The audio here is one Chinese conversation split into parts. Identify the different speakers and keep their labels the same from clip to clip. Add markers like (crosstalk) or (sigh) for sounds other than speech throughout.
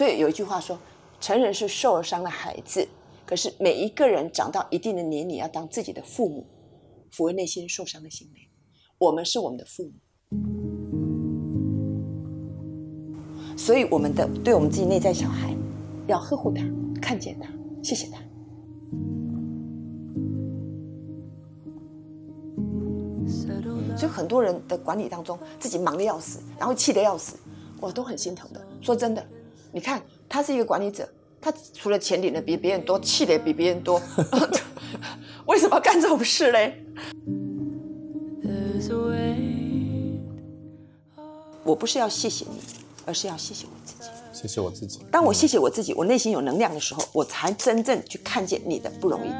Speaker 1: 所以有一句话说，成人是受了伤的孩子，可是每一个人长到一定的年龄，要当自己的父母，抚慰内心受伤的心灵。我们是我们的父母，所以我们的对我们自己内在小孩，要呵护他，看见他，谢谢他。所以很多人的管理当中，自己忙得要死，然后气得要死，我都很心疼的。说真的，你看他是一个管理者，他除了钱领的比别人多，气的也比别人多，(laughs) 为什么要干这种事嘞？我不是要谢谢你，而是要谢谢我自己。
Speaker 2: 谢谢我自己。
Speaker 1: 当我谢谢我自己，我内心有能量的时候，我才真正去看见你的不容易。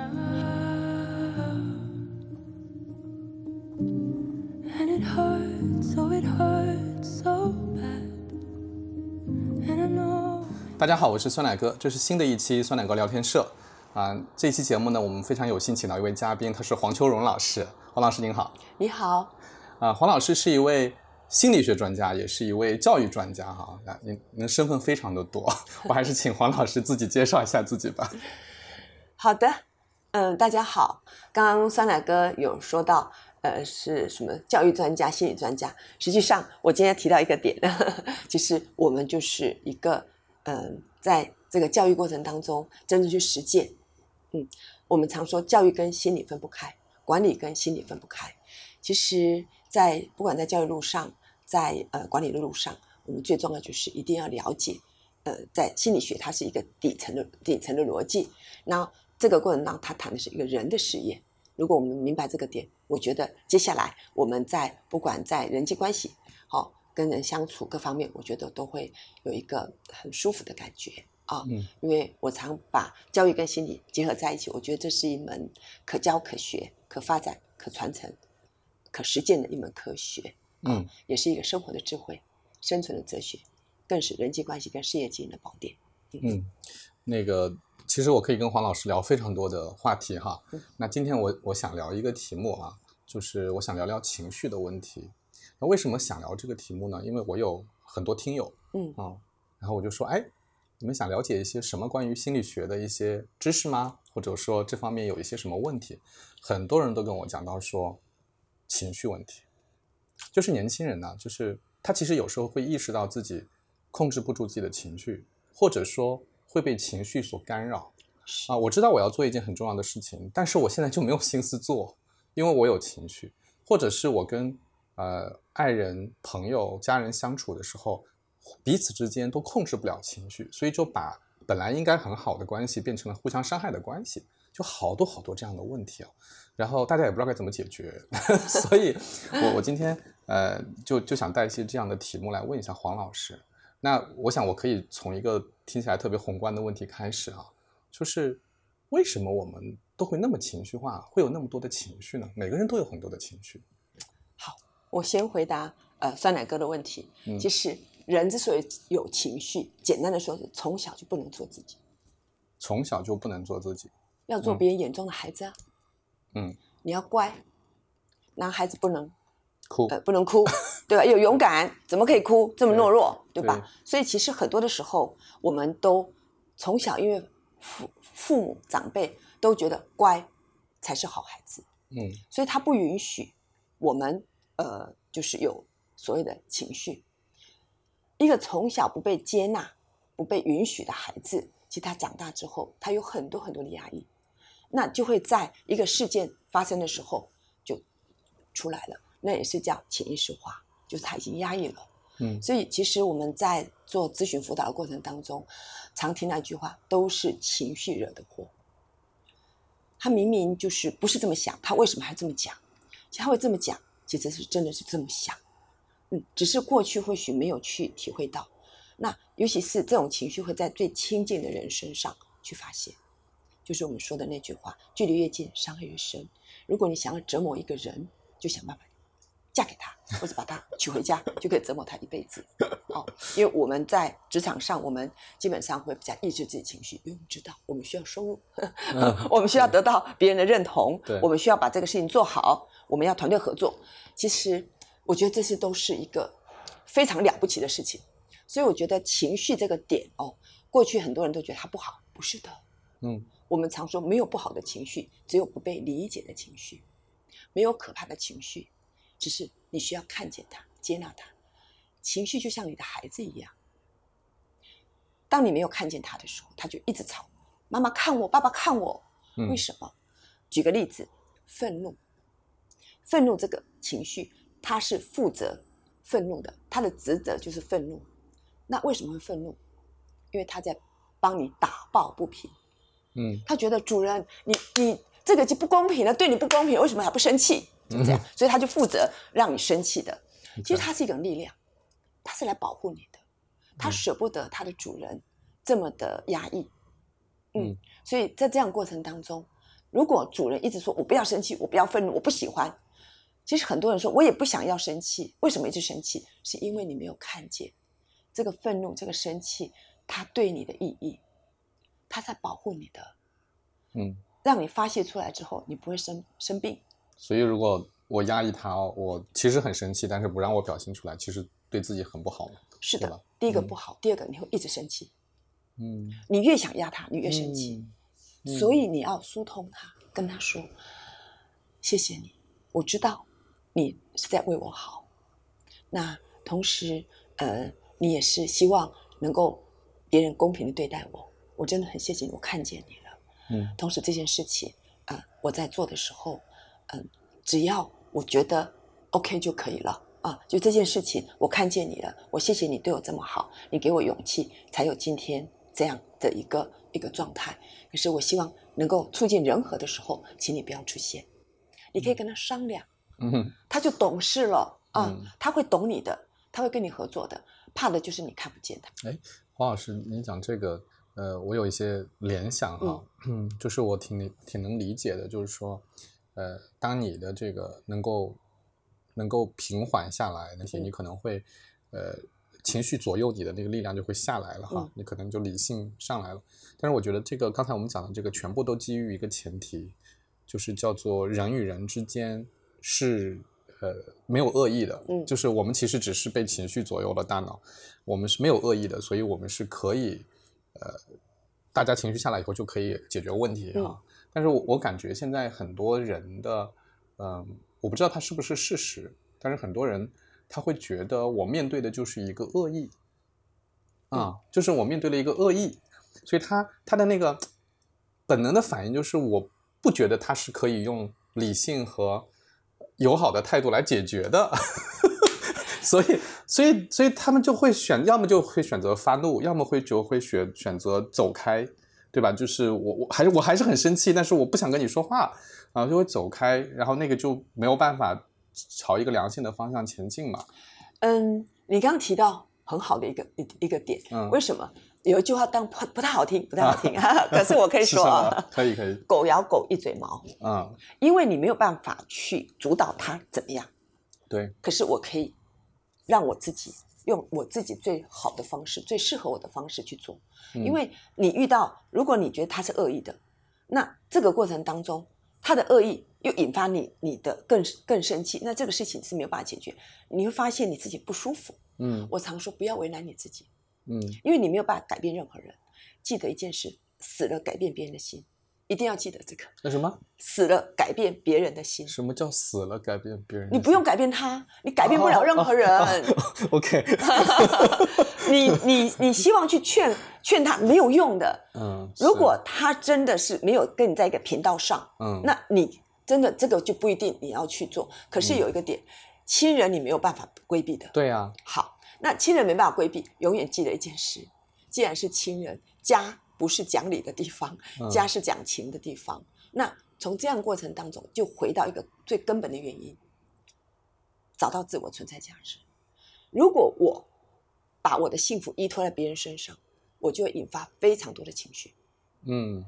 Speaker 2: 大家好，我是酸奶哥，这是新的一期酸奶哥聊天社啊。这期节目呢，我们非常有幸请到一位嘉宾，他是黄秋荣老师。黄老师您好，
Speaker 1: 你好。
Speaker 2: 啊，黄老师是一位心理学专家，也是一位教育专家哈。啊，您您身份非常的多，(laughs) 我还是请黄老师自己介绍一下自己吧。
Speaker 1: 好的，嗯，大家好。刚刚酸奶哥有说到，呃，是什么教育专家、心理专家？实际上，我今天提到一个点，(laughs) 其实我们就是一个。嗯，在这个教育过程当中，真正去实践。嗯，我们常说教育跟心理分不开，管理跟心理分不开。其实，在不管在教育路上，在呃管理的路上，我们最重要就是一定要了解，呃，在心理学它是一个底层的底层的逻辑。那这个过程当中，它谈的是一个人的实验。如果我们明白这个点，我觉得接下来我们在不管在人际关系，好。跟人相处各方面，我觉得都会有一个很舒服的感觉啊。嗯，因为我常把教育跟心理结合在一起，我觉得这是一门可教可学、可发展、可传承、可实践的一门科学。嗯，也是一个生活的智慧、生存的哲学，更是人际关系跟事业经营的宝典。
Speaker 2: 嗯，那个其实我可以跟黄老师聊非常多的话题哈。那今天我我想聊一个题目啊，就是我想聊聊情绪的问题。那为什么想聊这个题目呢？因为我有很多听友，嗯啊，然后我就说，哎，你们想了解一些什么关于心理学的一些知识吗？或者说这方面有一些什么问题？很多人都跟我讲到说，情绪问题，就是年轻人呢，就是他其实有时候会意识到自己控制不住自己的情绪，或者说会被情绪所干扰。啊，我知道我要做一件很重要的事情，但是我现在就没有心思做，因为我有情绪，或者是我跟呃，爱人、朋友、家人相处的时候，彼此之间都控制不了情绪，所以就把本来应该很好的关系变成了互相伤害的关系，就好多好多这样的问题啊。然后大家也不知道该怎么解决，(laughs) 所以我我今天呃就就想带一些这样的题目来问一下黄老师。那我想我可以从一个听起来特别宏观的问题开始啊，就是为什么我们都会那么情绪化，会有那么多的情绪呢？每个人都有很多的情绪。
Speaker 1: 我先回答呃酸奶哥的问题。嗯，其实人之所以有情绪，简单的说是从小就不能做自己。
Speaker 2: 从小就不能做自己，
Speaker 1: 要做别人眼中的孩子啊。嗯，你要乖，男孩子不能
Speaker 2: 哭，呃，
Speaker 1: 不能哭，对吧？有勇敢，怎么可以哭？这么懦弱，对吧？所以其实很多的时候，我们都从小因为父父母长辈都觉得乖才是好孩子，嗯，所以他不允许我们。呃，就是有所谓的情绪。一个从小不被接纳、不被允许的孩子，其实他长大之后，他有很多很多的压抑，那就会在一个事件发生的时候就出来了。那也是叫潜意识化，就是他已经压抑了。嗯，所以其实我们在做咨询辅导的过程当中，常听那句话，都是情绪惹的祸。他明明就是不是这么想，他为什么还这么讲？其实他会这么讲。其实是真的是这么想，嗯，只是过去或许没有去体会到，那尤其是这种情绪会在最亲近的人身上去发泄，就是我们说的那句话：距离越近，伤害越深。如果你想要折磨一个人，就想办法嫁给他，或者把他娶回家，就可以折磨他一辈子。哦，因为我们在职场上，我们基本上会比较抑制自己情绪，因为我们知道我们需要收入，(laughs) 我们需要得到别人的认同，我们需要把这个事情做好。我们要团队合作，其实我觉得这些都是一个非常了不起的事情。所以我觉得情绪这个点哦，过去很多人都觉得它不好，不是的。
Speaker 2: 嗯，
Speaker 1: 我们常说没有不好的情绪，只有不被理解的情绪，没有可怕的情绪，只是你需要看见它，接纳它。情绪就像你的孩子一样，当你没有看见他的时候，他就一直吵。妈妈看我，爸爸看我，为什么？举个例子，愤怒，愤怒这个情绪，他是负责愤怒的，他的职责就是愤怒。那为什么会愤怒？因为他在帮你打抱不平。
Speaker 2: 嗯，
Speaker 1: 他觉得主人，你你这个就不公平了，对你不公平，为什么还不生气？就这样，所以他就负责让你生气的。其实它是一种力量，它是来保护你的，它舍不得它的主人这么的压抑。嗯，所以在这样过程当中，如果主人一直说我不要生气，我不要愤怒，我不喜欢，其实很多人说我也不想要生气，为什么一直生气？是因为你没有看见这个愤怒、这个生气，它对你的意义，它在保护你的，
Speaker 2: 嗯，
Speaker 1: 让你发泄出来之后，你不会生生病。
Speaker 2: 所以如果我压抑它，我其实很生气，但是不让我表现出来，其实对自己很不好嘛。
Speaker 1: 是的，第一个不好，第二个你会一直生气。
Speaker 2: 嗯，
Speaker 1: 你越想压他，你越生气，所以你要疏通他，跟他说：“谢谢你，我知道你是在为我好。那同时，呃，你也是希望能够别人公平的对待我。我真的很谢谢你，我看见你了。
Speaker 2: 嗯，
Speaker 1: 同时这件事情啊，我在做的时候，嗯，只要我觉得 OK 就可以了啊。就这件事情，我看见你了，我谢谢你对我这么好，你给我勇气，才有今天。”这样的一个一个状态，可是我希望能够促进人和的时候，请你不要出现。你可以跟他商量，
Speaker 2: 嗯，
Speaker 1: 他就懂事了啊，他会懂你的，他会跟你合作的。怕的就是你看不见他。
Speaker 2: 哎，黄老师，你讲这个，呃，我有一些联想哈，嗯，(clears throat) 就是我挺挺能理解的，就是说，呃，当你的这个能够能够平缓下来那些，你可能会，呃。情绪左右你的那个力量就会下来了哈，你可能就理性上来了。但是我觉得这个刚才我们讲的这个全部都基于一个前提，就是叫做人与人之间是呃没有恶意的，
Speaker 1: 嗯，
Speaker 2: 就是我们其实只是被情绪左右了大脑，我们是没有恶意的，所以我们是可以呃大家情绪下来以后就可以解决问题啊。但是我我感觉现在很多人的嗯，我不知道他是不是事实，但是很多人。他会觉得我面对的就是一个恶意，啊，就是我面对了一个恶意，所以他他的那个本能的反应就是我不觉得他是可以用理性和友好的态度来解决的，(laughs) 所以所以所以他们就会选，要么就会选择发怒，要么会就会选选择走开，对吧？就是我我还是我还是很生气，但是我不想跟你说话，然后就会走开，然后那个就没有办法。朝一个良性的方向前进嘛？
Speaker 1: 嗯，你刚刚提到很好的一个一一个点，嗯，为什么有一句话当不不太好听，不太好听啊？(laughs) 可是我可以说啊，
Speaker 2: 可以可以，
Speaker 1: 狗咬狗一嘴毛，
Speaker 2: 嗯，
Speaker 1: 因为你没有办法去主导它怎么样，
Speaker 2: 对，
Speaker 1: 可是我可以让我自己用我自己最好的方式，最适合我的方式去做，因为你遇到，如果你觉得他是恶意的，那这个过程当中。他的恶意又引发你你的更更生气，那这个事情是没有办法解决，你会发现你自己不舒服。
Speaker 2: 嗯，
Speaker 1: 我常说不要为难你自己，
Speaker 2: 嗯，
Speaker 1: 因为你没有办法改变任何人。记得一件事，死了改变别人的心，一定要记得这个。
Speaker 2: 那什么？
Speaker 1: 死了改变别人的心？
Speaker 2: 什么叫死了改变别人？
Speaker 1: 你不用改变他，你改变不了任何人。(laughs)
Speaker 2: OK。(laughs)
Speaker 1: 你你你希望去劝劝他没有用的，
Speaker 2: 嗯，
Speaker 1: 如果他真的是没有跟你在一个频道上，
Speaker 2: 嗯，
Speaker 1: 那你真的这个就不一定你要去做。可是有一个点，亲人你没有办法规避的，
Speaker 2: 对啊。
Speaker 1: 好，那亲人没办法规避，永远记得一件事：既然是亲人，家不是讲理的地方，家是讲情的地方。那从这样过程当中，就回到一个最根本的原因，找到自我存在价值。如果我。把我的幸福依托在别人身上，我就会引发非常多的情绪。
Speaker 2: 嗯，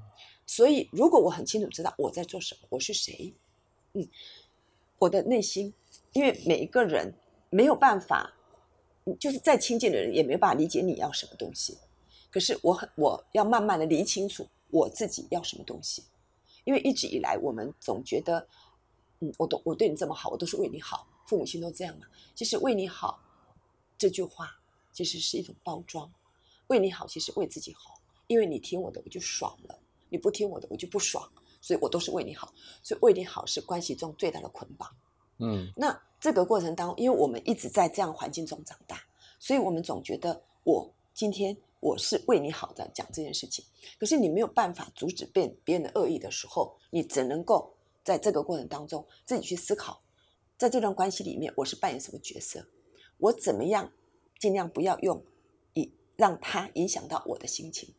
Speaker 1: 所以如果我很清楚知道我在做什么，我是谁，嗯，我的内心，因为每一个人没有办法，就是再亲近的人也没办法理解你要什么东西。可是我很，我要慢慢的理清楚我自己要什么东西，因为一直以来我们总觉得，嗯，我都我对你这么好，我都是为你好，父母亲都这样嘛。其实为你好这句话。其实是一种包装。为你好，其实为自己好，因为你听我的，我就爽了；你不听我的，我就不爽。所以我都是为你好，所以为你好是关系中最大的捆绑。
Speaker 2: 嗯，
Speaker 1: 那这个过程当中，因为我们一直在这样环境中长大，所以我们总觉得我今天我是为你好的讲这件事情。可是你没有办法阻止别别人的恶意的时候，你只能够在这个过程当中自己去思考，在这段关系里面我是扮演什么角色，我怎么样尽量不要用以让他影响到我的心情。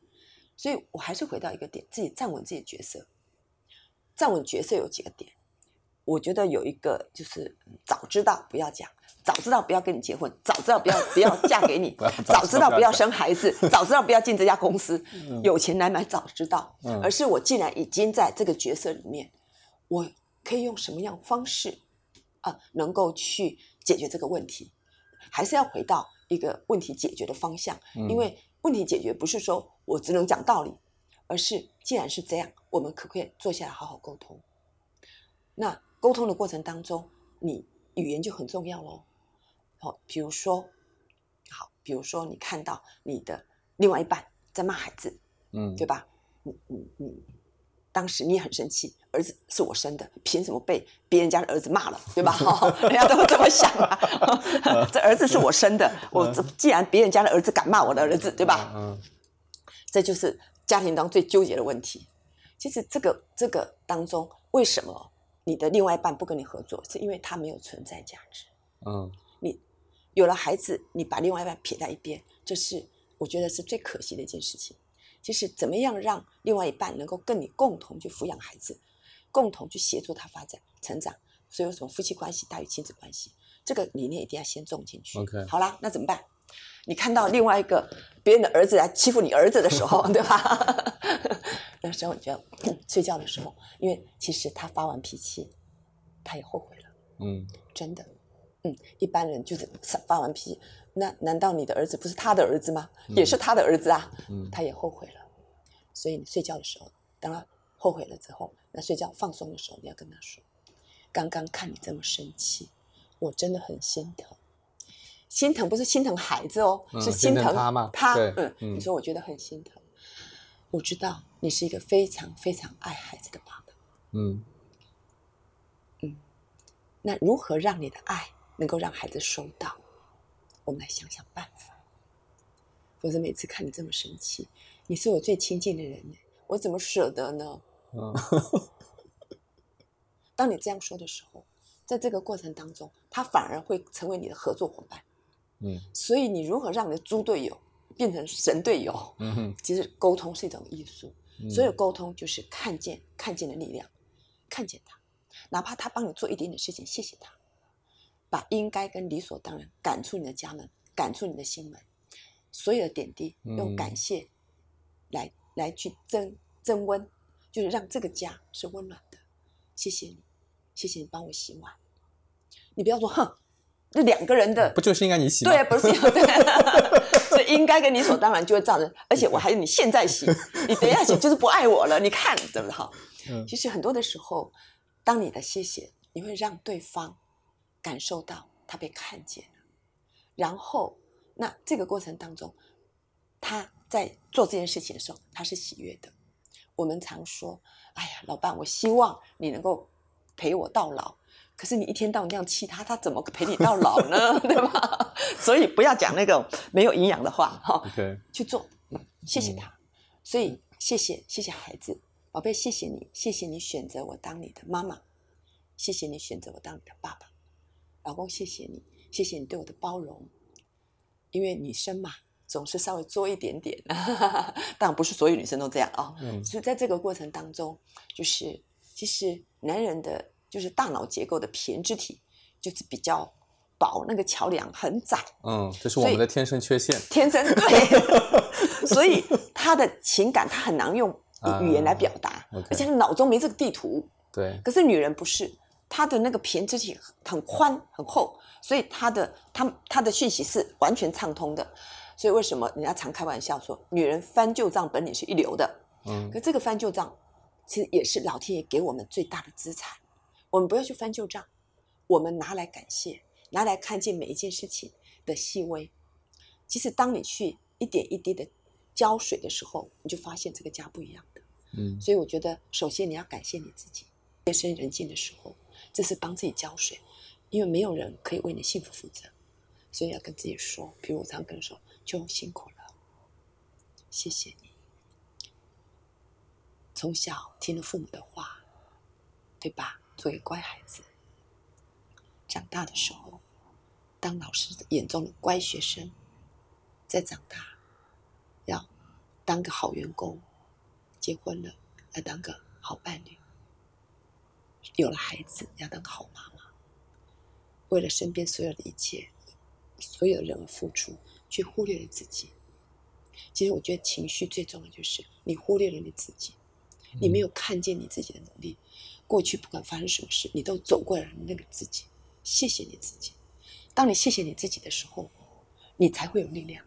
Speaker 1: 所以我还是回到一个点，自己站稳自己的角色。站稳角色有几个点，我觉得有一个就是早知道不要讲，早知道不要跟你结婚，早知道不要不要嫁给你，(laughs) 早知道不要生孩子，早知道不要进这家公司，(laughs) 有钱难买早知道，而是我既然已经在这个角色里面，我可以用什么样方式啊，能够去解决这个问题，还是要回到一个问题解决的方向，因为问题解决不是说我只能讲道理。而是，既然是这样，我们可不可以坐下来好好沟通？那沟通的过程当中，你语言就很重要喽。好，比如说，好，比如说你看到你的另外一半在骂孩子，
Speaker 2: 嗯，
Speaker 1: 对吧？你你你，当时你也很生气，儿子是我生的，凭什么被别人家的儿子骂了，对吧？(laughs) 人家都这么想啊，(laughs) 这儿子是我生的，我既然别人家的儿子敢骂我的儿子，对吧？
Speaker 2: 嗯，
Speaker 1: 这就是。家庭当中最纠结的问题，其实这个这个当中，为什么你的另外一半不跟你合作？是因为他没有存在价值。
Speaker 2: 嗯，
Speaker 1: 你有了孩子，你把另外一半撇在一边，这是我觉得是最可惜的一件事情。就是怎么样让另外一半能够跟你共同去抚养孩子，共同去协助他发展成长？所以，为什么夫妻关系大于亲子关系？这个理念一定要先种进去。
Speaker 2: OK，
Speaker 1: 好啦，那怎么办？你看到另外一个别人的儿子来欺负你儿子的时候，(laughs) 对吧？(laughs) 那时候你就睡觉的时候，因为其实他发完脾气，他也后悔了。
Speaker 2: 嗯，
Speaker 1: 真的，嗯，一般人就是发完脾气，那难道你的儿子不是他的儿子吗？也是他的儿子啊。嗯，他也后悔了。所以你睡觉的时候，当他后悔了之后，那睡觉放松的时候，你要跟他说：“刚刚看你这么生气，我真的很心疼。”心疼不是心疼孩子哦，是心疼
Speaker 2: 他吗？
Speaker 1: 他，嗯，你说我觉得很心疼。我知道你是一个非常非常爱孩子的爸爸。
Speaker 2: 嗯
Speaker 1: 嗯，那如何让你的爱能够让孩子收到？我们来想想办法。否则每次看你这么生气，你是我最亲近的人我怎么舍得呢？
Speaker 2: 嗯，(laughs)
Speaker 1: 当你这样说的时候，在这个过程当中，他反而会成为你的合作伙伴。
Speaker 2: 嗯，
Speaker 1: 所以你如何让你的猪队友变成神队友？
Speaker 2: 嗯哼，(laughs)
Speaker 1: 其实沟通是一种艺术，所有沟通就是看见看见的力量，看见他，哪怕他帮你做一点点事情，谢谢他，把应该跟理所当然赶出你的家门，赶出你的心门，所有的点滴用感谢来来去增增温，就是让这个家是温暖的。谢谢你，谢谢你帮我洗碗，你不要说哼。这两个人的
Speaker 2: 不就是应该你洗？
Speaker 1: 对，不是对，(laughs) 所以应该跟理所当然就会造成，而且我还是你现在洗，(laughs) 你等一下洗就是不爱我了。你看，对不好？
Speaker 2: 嗯，
Speaker 1: 其实很多的时候，当你的谢谢，你会让对方感受到他被看见了，然后那这个过程当中，他在做这件事情的时候，他是喜悦的。我们常说，哎呀，老伴，我希望你能够陪我到老。可是你一天到晚这样气他，他怎么陪你到老呢？(laughs) 对吧？所以不要讲那个没有营养的话，哈。去做，谢谢他。所以谢谢谢谢孩子，宝贝，谢谢你，谢谢你选择我当你的妈妈，谢谢你选择我当你的爸爸，老公，谢谢你，谢谢你对我的包容。因为女生嘛，总是稍微作一点点，(laughs) 当然不是所有女生都这样啊。嗯。所以在这个过程当中，就是其实男人的。就是大脑结构的胼胝体就是比较薄，那个桥梁很窄。
Speaker 2: 嗯，这是我们的天生缺陷。
Speaker 1: 天生对，(laughs) 所以他的情感他很难用语言来表达，而且脑中没这个地图。
Speaker 2: 对。
Speaker 1: 可是女人不是，她的那个胼胝体很宽很厚，所以她的她她的讯息是完全畅通的。所以为什么人家常开玩笑说，女人翻旧账本领是一流的？
Speaker 2: 嗯。
Speaker 1: 可这个翻旧账，其实也是老天爷给我们最大的资产。我们不要去翻旧账，我们拿来感谢，拿来看见每一件事情的细微。其实当你去一点一滴的浇水的时候，你就发现这个家不一样的。
Speaker 2: 嗯
Speaker 1: 所以我觉得，首先你要感谢你自己。夜深人静的时候，这是帮自己浇水，因为没有人可以为你幸福负责，所以要跟自己说，比如我常跟人说，就辛苦了，谢谢你。从小听了父母的话，对吧？做一个乖孩子，长大的时候，当老师眼中的乖学生，再长大，要当个好员工，结婚了要当个好伴侣，有了孩子要当个好妈妈，为了身边所有的一切，所有的人而付出，却忽略了自己。其实我觉得情绪最重要的就是你忽略了你自己，你没有看见你自己的努力。过去不管发生什么事，你都走过来了那个自己。谢谢你自己。当你谢谢你自己的时候，你才会有力量。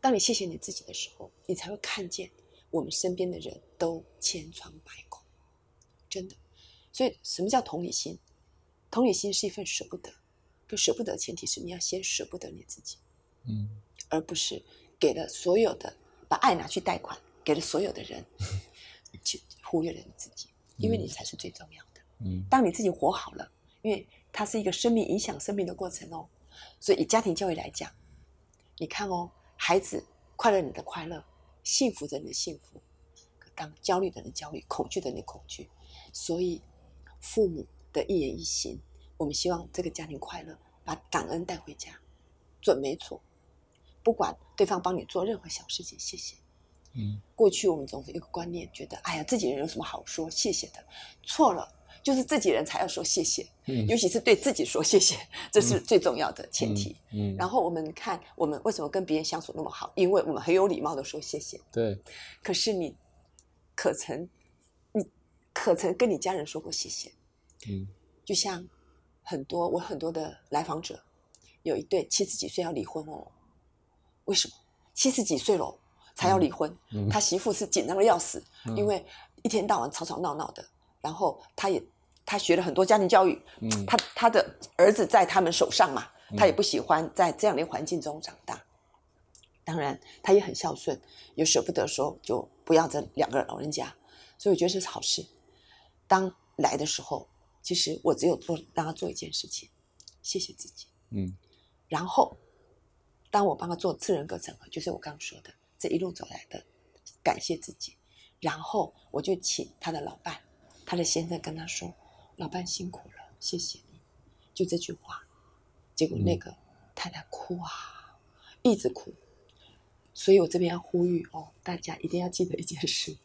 Speaker 1: 当你谢谢你自己的时候，你才会看见我们身边的人都千疮百孔，真的。所以，什么叫同理心？同理心是一份舍不得，可舍不得的前提是你要先舍不得你自己，
Speaker 2: 嗯
Speaker 1: 而不是给了所有的把爱拿去贷款，给了所有的人，(laughs) 去忽略了你自己，因为你才是最重要的。
Speaker 2: 嗯
Speaker 1: 当你自己活好了，因为它是一个生命影响生命的过程哦。所以以家庭教育来讲，你看哦，孩子快乐你的快乐，幸福着你的幸福，当焦虑的人焦虑，恐惧的人恐惧。所以父母的一言一行，我们希望这个家庭快乐，把感恩带回家，准没错。不管对方帮你做任何小事情，谢谢。
Speaker 2: 嗯
Speaker 1: 过去我们总是有个观念，觉得哎呀，自己人有什么好说谢谢的？错了，就是自己人才要说谢谢，
Speaker 2: 嗯
Speaker 1: 尤其是对自己说谢谢，这是最重要的前提。
Speaker 2: 嗯，
Speaker 1: 然后我们看我们为什么跟别人相处那么好，因为我们很有礼貌的说谢谢。
Speaker 2: 对，
Speaker 1: 可是你可曾你可曾跟你家人说过谢谢？
Speaker 2: 嗯
Speaker 1: 就像很多我很多的来访者，有一对七十几岁要离婚哦，为什么？七十几岁了才要离婚，
Speaker 2: 嗯
Speaker 1: 他媳妇是紧张的要死，
Speaker 2: 嗯
Speaker 1: 因为一天到晚吵吵闹闹的，然后他也他学了很多家庭教育，
Speaker 2: 嗯
Speaker 1: 他他的儿子在他们手上嘛，他也
Speaker 2: 嗯
Speaker 1: 不喜欢在这样的环境中长大。当然，他也很孝顺，也舍不得说就不要这两个老人家，所以我觉得这是好事。当来的时候，其实我只有做让他做一件事情，谢谢自己。
Speaker 2: 嗯
Speaker 1: 然后，当我帮他做次人格整合，就是我刚刚说的这一路走来的，感谢自己。然后我就请他的老伴，他的先生跟他说：“老伴辛苦了，谢谢你。”就这句话，结果那个太太哭啊，一直哭。所以我这边要呼吁哦，大家一定要记得一件事，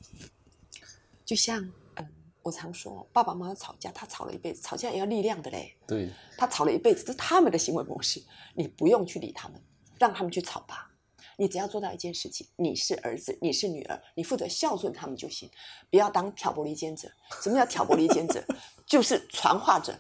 Speaker 1: 就像嗯，我常说，爸爸妈妈吵架，他吵了一辈子，吵架也要力量的嘞。
Speaker 2: 对，
Speaker 1: 他吵了一辈子，这是他们的行为模式，你不用去理他们，让他们去吵吧。你只要做到一件事情，你是儿子，你是女儿，你负责孝顺他们就行，不要当挑拨离间者。什么叫挑拨离间者？(laughs) 就是传话者。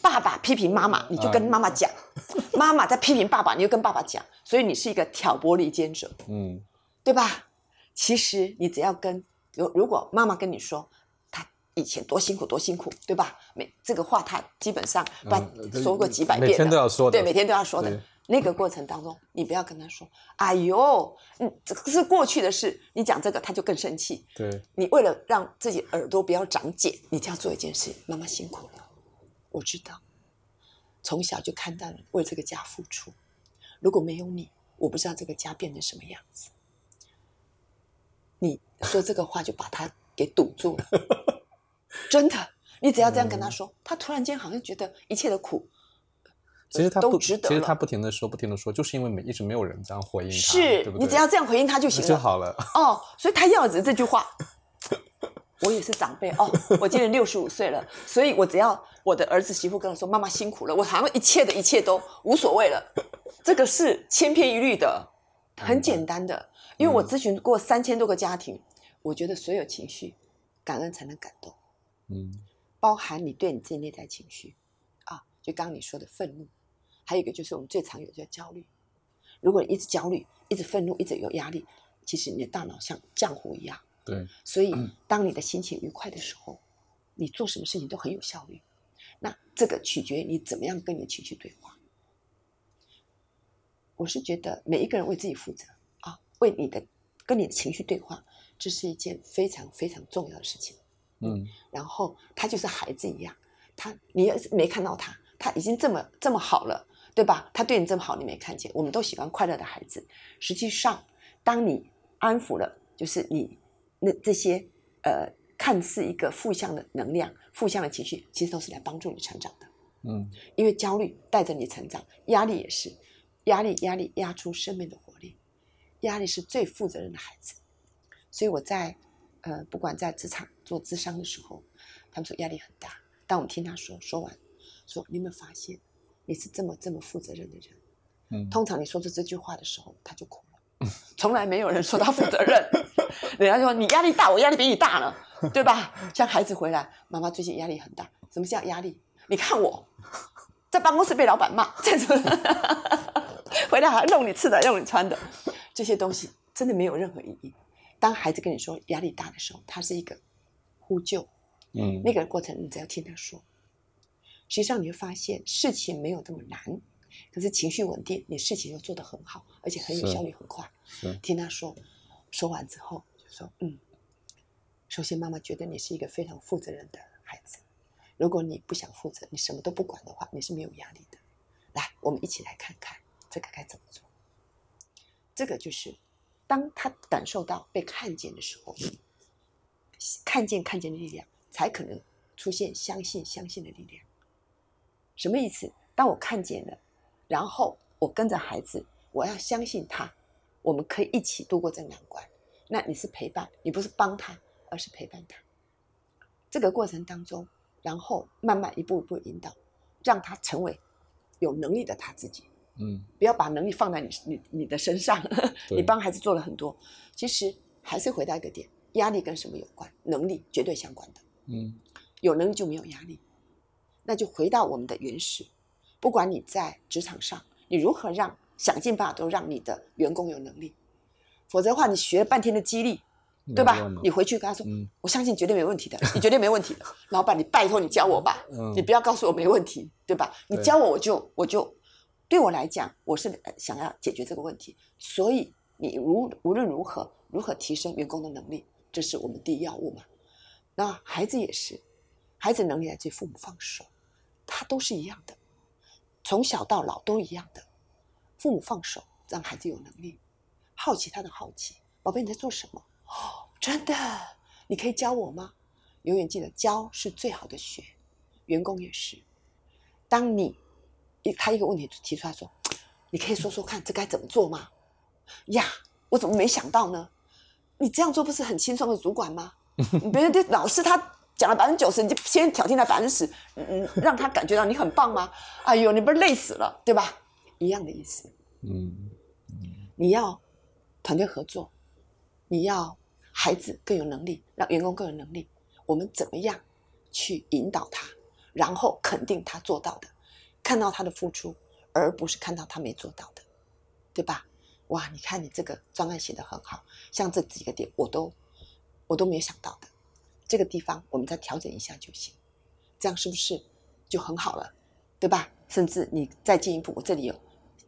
Speaker 1: 爸爸批评妈妈，你就跟妈妈讲；(laughs) 妈妈在批评爸爸，你就跟爸爸讲。所以你是一个挑拨离间者。
Speaker 2: 嗯
Speaker 1: 对吧？其实你只要跟如如果妈妈跟你说她以前多辛苦多辛苦，对吧？每这个话她基本上把
Speaker 2: 嗯
Speaker 1: 说过几百遍
Speaker 2: 每天都要说的
Speaker 1: 对，每天都要说的
Speaker 2: 对。
Speaker 1: 那个过程当中，你不要跟他说：“哎呦，嗯，这个是过去的事。”你讲这个，他就更生气。
Speaker 2: 对，
Speaker 1: 你为了让自己耳朵不要长茧，你就要做一件事：妈妈辛苦了，我知道，从小就看到了为这个家付出。如果没有你，我不知道这个家变成什么样子。你说这个话就把他给堵住了，(laughs) 真的。你只要这样跟他说，他突然间好像觉得一切的苦都
Speaker 2: 其实他不，
Speaker 1: 值得
Speaker 2: 其实他不停的说，不停的说，就是因为没一直没有人这样回应他，
Speaker 1: 是
Speaker 2: 对对
Speaker 1: 你只要这样回应他就行了。
Speaker 2: 就好了。
Speaker 1: 哦，所以他要的只是这句话。我也是长辈哦，我今年六十五岁了，所以我只要我的儿子媳妇跟我说妈妈辛苦了，我好像一切的一切都无所谓了。这个是千篇一律的，很简单的。因为我咨询过三千多个家庭，我觉得所有情绪，感恩才能感动，
Speaker 2: 嗯
Speaker 1: 包含你对你自己内在情绪啊，就刚刚你说的愤怒，还有一个就是我们最常有的叫焦虑。如果你一直焦虑，一直愤怒，一直有压力，其实你的大脑像浆糊一样。
Speaker 2: 对，
Speaker 1: 所以，当你的心情愉快的时候，你做什么事情都很有效率。那这个取决于你怎么样跟你的情绪对话。我是觉得每一个人为自己负责啊，为你的跟你的情绪对话，这是一件非常非常重要的事情。
Speaker 2: 嗯，
Speaker 1: 然后他就是孩子一样，他你要是没看到他，他已经这么这么好了，对吧？他对你这么好，你没看见。我们都喜欢快乐的孩子，实际上，当你安抚了，就是你那这些呃看似一个负向的能量、负向的情绪，其实都是来帮助你成长的。
Speaker 2: 嗯，
Speaker 1: 因为焦虑带着你成长，压力也是，压力压力压出生命的活力，压力是最负责任的孩子。所以我在呃不管在职场做智商的时候，他们说压力很大。但我们听他说说完，说你有没有发现你是这么这么负责任的人？
Speaker 2: 嗯，
Speaker 1: 通常你说出这句话的时候，他就哭了。(laughs) 从来没有人说他负责任，(laughs) 人家说你压力大，我压力比你大呢，对吧？像孩子回来，妈妈最近压力很大。什么叫压力？你看我在办公室被老板骂，这种 (laughs) 回来还弄你吃的，弄你穿的，这些东西真的没有任何意义。当孩子跟你说压力大的时候，他是一个呼救，
Speaker 2: 嗯，
Speaker 1: 那个过程你只要听他说，实际上你会发现事情没有这么难，可是情绪稳定，你事情又做得很好，而且很有效率，很快。听他说，说完之后就说：“嗯，首先妈妈觉得你是一个非常负责任的孩子。如果你不想负责，你什么都不管的话，你是没有压力的。来，我们一起来看看这个该怎么做。这个就是当他感受到被看见的时候，看见看见的力量，才可能出现相信相信的力量。什么意思？当我看见了，然后我跟着孩子，我要相信他，我们可以一起度过这个难关。那你是陪伴，你不是帮他，而是陪伴他。这个过程当中，然后慢慢一步一步引导，让他成为有能力的他自己。
Speaker 2: 嗯，
Speaker 1: 不要把能力放在你你你的身上，(laughs) 你帮孩子做了很多，其实还是回到一个点，压力跟什么有关？能力绝对相关的。
Speaker 2: 嗯，
Speaker 1: 有能力就没有压力，那就回到我们的原始。不管你在职场上，你如何让想尽办法都让你的员工有能力，否则的话，你学了半天的激励，对吧？你回去跟他说，
Speaker 2: 嗯
Speaker 1: 我相信绝对没问题的，你绝对没问题的。(laughs) 老板，你拜托你教我吧，
Speaker 2: 嗯
Speaker 1: 你不要告诉我没问题，对吧？你教我，我就我就对我来讲，我是呃想要解决这个问题，所以你如无论如何如何提升员工的能力，这是我们第一要务嘛。那孩子也是，孩子能力来自于父母放手，他都是一样的，从小到老都一样的。父母放手，让孩子有能力，好奇他的好奇，宝贝你在做什么？哦，真的，你可以教我吗？永远记得，教是最好的学，员工也是。当你一他一个问题提出来说，你可以说说看，这该怎么做吗？呀，我怎么没想到呢？你这样做不是很轻松的主管吗？别人的老师他讲了百分之九十，你就先挑剔他百分之十，嗯嗯，(laughs) 让他感觉到你很棒吗？哎呦，你不是累死了，对吧？一样的意思。
Speaker 2: 嗯，
Speaker 1: 你要团队合作，你要孩子更有能力，让员工更有能力。我们怎么样去引导他，然后肯定他做到的，看到他的付出，而不是看到他没做到的，对吧？哇，你看你这个专案写得很好，像这几个点我都我都没有想到的，这个地方我们再调整一下就行，这样是不是就很好了，对吧？甚至你再进一步，我这里有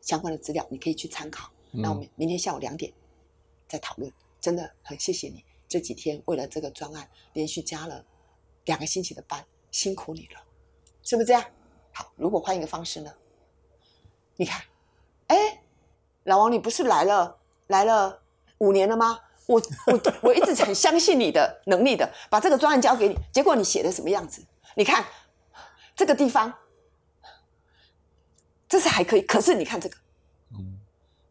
Speaker 1: 相关的资料，你可以去参考。那我们明天下午两点再讨论。真的很谢谢你这几天为了这个专案连续加了两个星期的班，辛苦你了，是不是这样？好，如果换一个方式呢？你看，哎，老王，你不是来了来了五年了吗？我我我一直很相信你的能力的，把这个专案交给你，结果你写的什么样子？你看这个地方，这是还可以，可是你看这个。
Speaker 2: 嗯，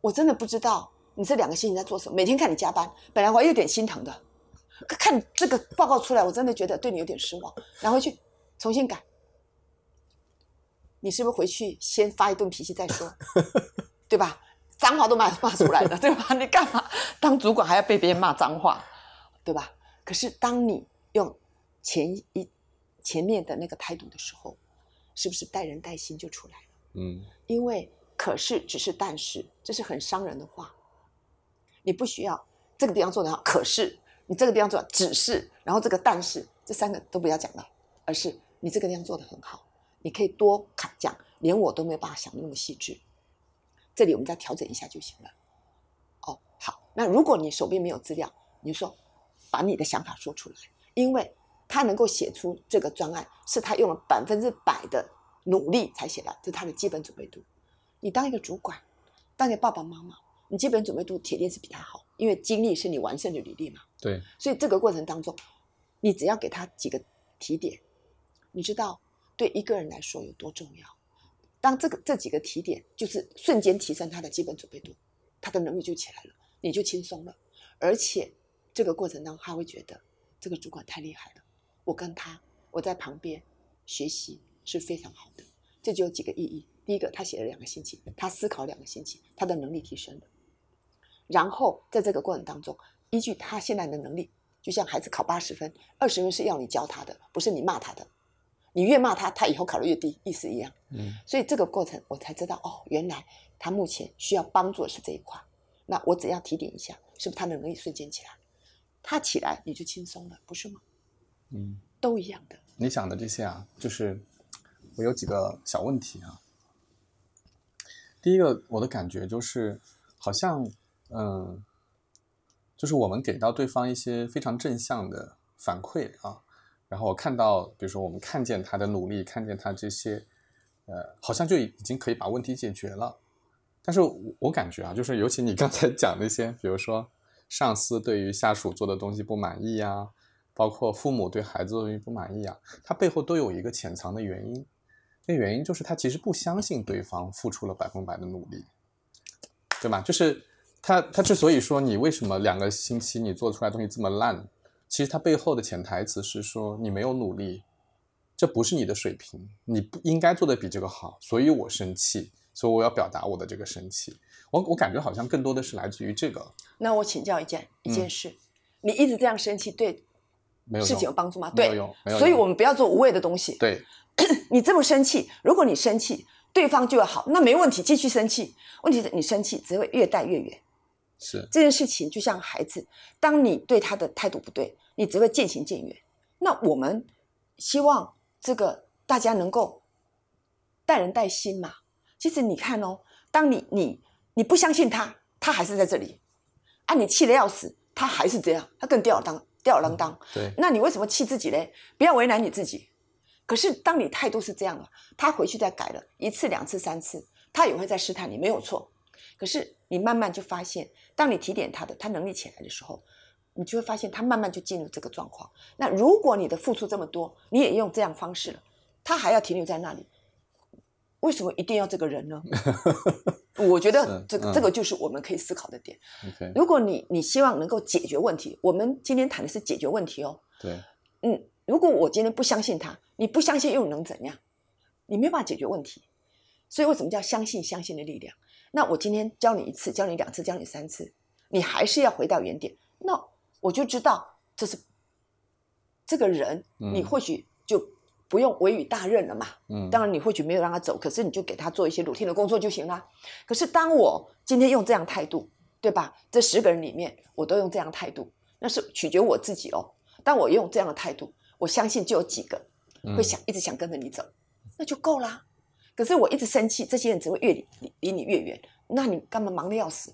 Speaker 1: 我真的不知道你这两个星期在做什么。每天看你加班，本来我还有点心疼的，可看这个报告出来，我真的觉得对你有点失望。拿回去重新改，你是不是回去先发一顿脾气再说，(laughs) 对吧？脏话都骂骂出来了，(laughs) 对吧？你干嘛当主管还要被别人骂脏话，对吧？可是当你用前一前面的那个态度的时候，是不是带人带心就出来了？
Speaker 2: 嗯，
Speaker 1: 因为可是只是但是，这是很伤人的话。你不需要这个地方做得好，可是你这个地方做得只是，然后这个但是这三个都不要讲了，而是你这个地方做得很好，你可以多看讲，连我都没有办法想的那么细致。这里我们再调整一下就行了。哦，好，那如果你手边没有资料，你就说把你的想法说出来，因为他能够写出这个专案，是他用了百分之百的努力才写的，这是他的基本准备度。你当一个主管，当一个爸爸妈妈，你基本准备度铁定是比他好，因为经历是你完胜的履历嘛。
Speaker 2: 对，
Speaker 1: 所以这个过程当中，你只要给他几个提点，你知道对一个人来说有多重要。当这个这几个提点，就是瞬间提升他的基本准备度，他的能力就起来了，你就轻松了。而且这个过程当中，他会觉得这个主管太厉害了，我跟他我在旁边学习是非常好的。这就有几个意义：第一个，他写了两个星期，他思考两个星期，他的能力提升了。然后在这个过程当中，依据他现在的能力，就像孩子考八十分，二十分是要你教他的，不是你骂他的。你越骂他，他以后考得越低，意思一样。
Speaker 2: 嗯，
Speaker 1: 所以这个过程我才知道，哦，原来他目前需要帮助的是这一块。那我只要提点一下，是不是他的能力瞬间起来？他起来你就轻松了，不是吗？
Speaker 2: 嗯，
Speaker 1: 都一样的。
Speaker 2: 你讲的这些啊，就是我有几个小问题啊。第一个，我的感觉就是好像，嗯，就是我们给到对方一些非常正向的反馈啊。然后我看到，比如说我们看见他的努力，看见他这些，呃，好像就已经可以把问题解决了。但是我我感觉啊，就是尤其你刚才 (laughs) 讲那些，比如说上司对于下属做的东西不满意呀，包括父母对孩子的东西不满意啊，他背后都有一个潜藏的原因。那原因就是他其实不相信对方付出了百分百的努力，对吧？就是他他之所以说你为什么两个星期你做出来东西这么烂？其实它背后的潜台词是说你没有努力，这不是你的水平，你不应该做的比这个好，所以我生气，所以我要表达我的这个生气。我我感觉好像更多的是来自于这个。
Speaker 1: 那我请教一件一件事，你一直这样生气，对
Speaker 2: 没有
Speaker 1: 事情有帮助吗？
Speaker 2: 没有用，没有用。
Speaker 1: 所以我们不要做无谓的东西。
Speaker 2: 对，(coughs)
Speaker 1: 你这么生气，如果你生气，对方就要好，那没问题，继续生气。问题是你生气只会越带越远。
Speaker 2: 是
Speaker 1: 这件事情就像孩子，当你对他的态度不对。你只会渐行渐远。那我们希望这个大家能够带人带心嘛。其实你看哦，当你你你不相信他，他还是在这里啊。你气得要死，他还是这样，他更吊儿当吊儿郎当。
Speaker 2: 对，
Speaker 1: 那你为什么气自己嘞？不要为难你自己。可是当你态度是这样了，他回去再改了一次、两次、三次，他也会在试探你，没有错。可是你慢慢就发现，当你提点他的，他能力起来的时候。你就会发现他慢慢就进入这个状况。那如果你的付出这么多，你也用这样方式了，他还要停留在那里，为什么一定要这个人呢？(laughs) 我觉得这个这个就是我们可以思考的点。如果你你希望能够解决问题，我们今天谈的是解决问题哦。
Speaker 2: 对，
Speaker 1: 嗯，如果我今天不相信他，你不相信又能怎样？你没办法解决问题。所以为什么叫相信相信的力量？那我今天教你一次，教你两次，教你三次，你还是要回到原点。那我就知道这是这个人，你或许就不用委以大任了嘛。嗯，当然你或许没有让他走，可是你就给他做一些 routine 的工作就行了。可是当我今天用这样态度，对吧？这十个人里面，我都用这样态度，那是取决我自己哦。当我用这样的态度，我相信就有几个会想一直想跟着你走，那就够啦。可是我一直生气，这些人只会越离离你越远，那你干嘛忙的要死？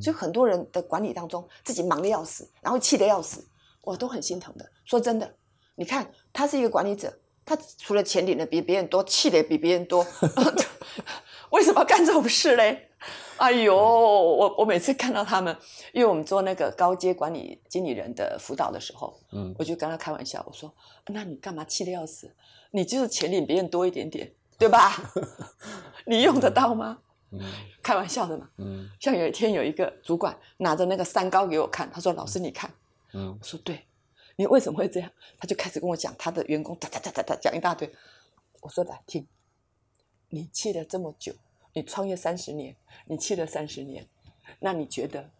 Speaker 1: 所以很多人的管理当中，自己忙的要死，然后气得要死，我都很心疼的。说真的，你看他是一个管理者，他除了钱领的比别人多，气的也比别人多，(laughs) (laughs) 为什么要干这种事嘞？哎呦，我我每次看到他们，因为我们做那个高阶管理经理人的辅导的时候，嗯，我就跟他开玩笑，我说：“那你干嘛气得要死？你就是钱领别人多一点点，对吧？(laughs) 你用得到吗？”开玩笑的嘛。嗯，像有一天有一个主管拿着那个三高给我看，他说：“老师，你看。”嗯，我说：“对，你为什么会这样？”他就开始跟我讲他的员工哒哒哒哒哒讲一大堆。我说：“来听，你气了这么久，你创业三十年，你气了三十年，那你觉得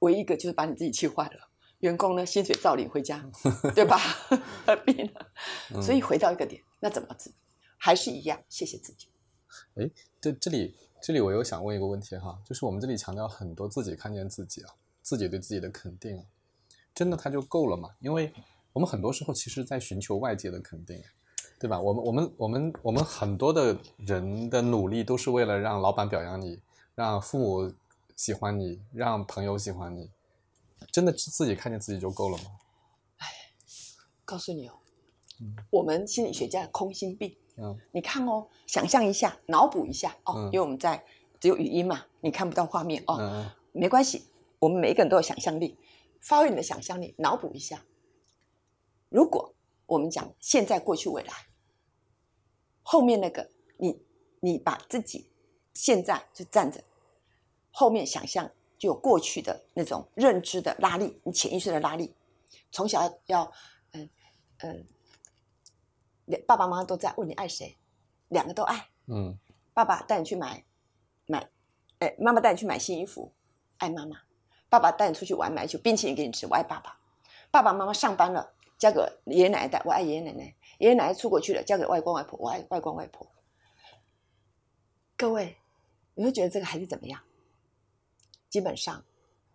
Speaker 1: 唯一一个就是把你自己气坏了？员工呢，薪水照领回家，(laughs) 对吧？(laughs) 何必呢？所以回到一个点，那怎么治？还是一样，谢谢自己。
Speaker 2: 哎，这这里。这里我又想问一个问题哈，就是我们这里强调很多自己看见自己啊，自己对自己的肯定啊，真的它就够了吗？因为我们很多时候其实在寻求外界的肯定，对吧？我们我们我们我们很多的人的努力都是为了让老板表扬你，让父母喜欢你，让朋友喜欢你，真的自己看见自己就够了吗？
Speaker 1: 哎，告诉你哦，我们心理学家空心病。嗯，你看哦，想象一下，脑补一下哦，因为我们在只有语音嘛，你看不到画面哦，没关系，我们每一个人都有想象力，发挥你的想象力，脑补一下，如果我们讲现在、过去、未来，后面那个你，你把自己现在就站着，后面想象就有过去的那种认知的拉力，你潜意识的拉力，从小要嗯嗯。爸爸妈妈都在问你爱谁，两个都爱。嗯，爸爸带你去买买，哎，妈妈带你去买新衣服，爱妈妈。爸爸带你出去玩，买球冰淇淋给你吃，我爱爸爸。爸爸妈妈上班了，交给爷爷奶奶带，我爱爷爷奶奶。爷爷奶奶出国去了，交给外公外婆，我爱外公外婆。各位，你会觉得这个孩子怎么样？基本上，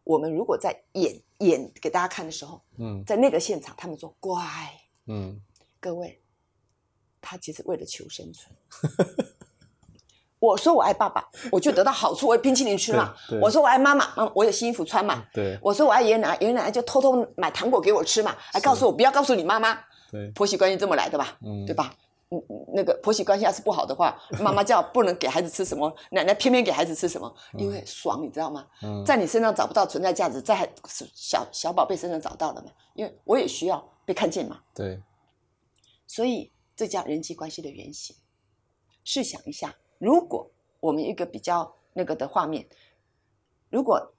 Speaker 1: 我们如果在演演给大家看的时候，嗯，在那个现场，他们说乖，嗯，各位。他其实为了求生存。我说我爱爸爸，我就得到好处，我有冰淇淋吃嘛。我说我爱妈妈，妈我有新衣服穿嘛。
Speaker 2: 对。
Speaker 1: 我说我爱爷爷奶奶，爷爷奶奶就偷偷买糖果给我吃嘛，还告诉我不要告诉你妈妈。
Speaker 2: 对。
Speaker 1: 婆媳关系这么来的吧？嗯。对吧？嗯，那个婆媳关系要是不好的话，妈妈叫不能给孩子吃什么，奶奶偏偏给孩子吃什么，因为爽，你知道吗？嗯。在你身上找不到存在价值，在小小宝贝身上找到了嘛？因为我也需要被看见嘛。
Speaker 2: 对。
Speaker 1: 所以。这叫人际关系的原型。试想一下，如果我们一个比较那个的画面，如果，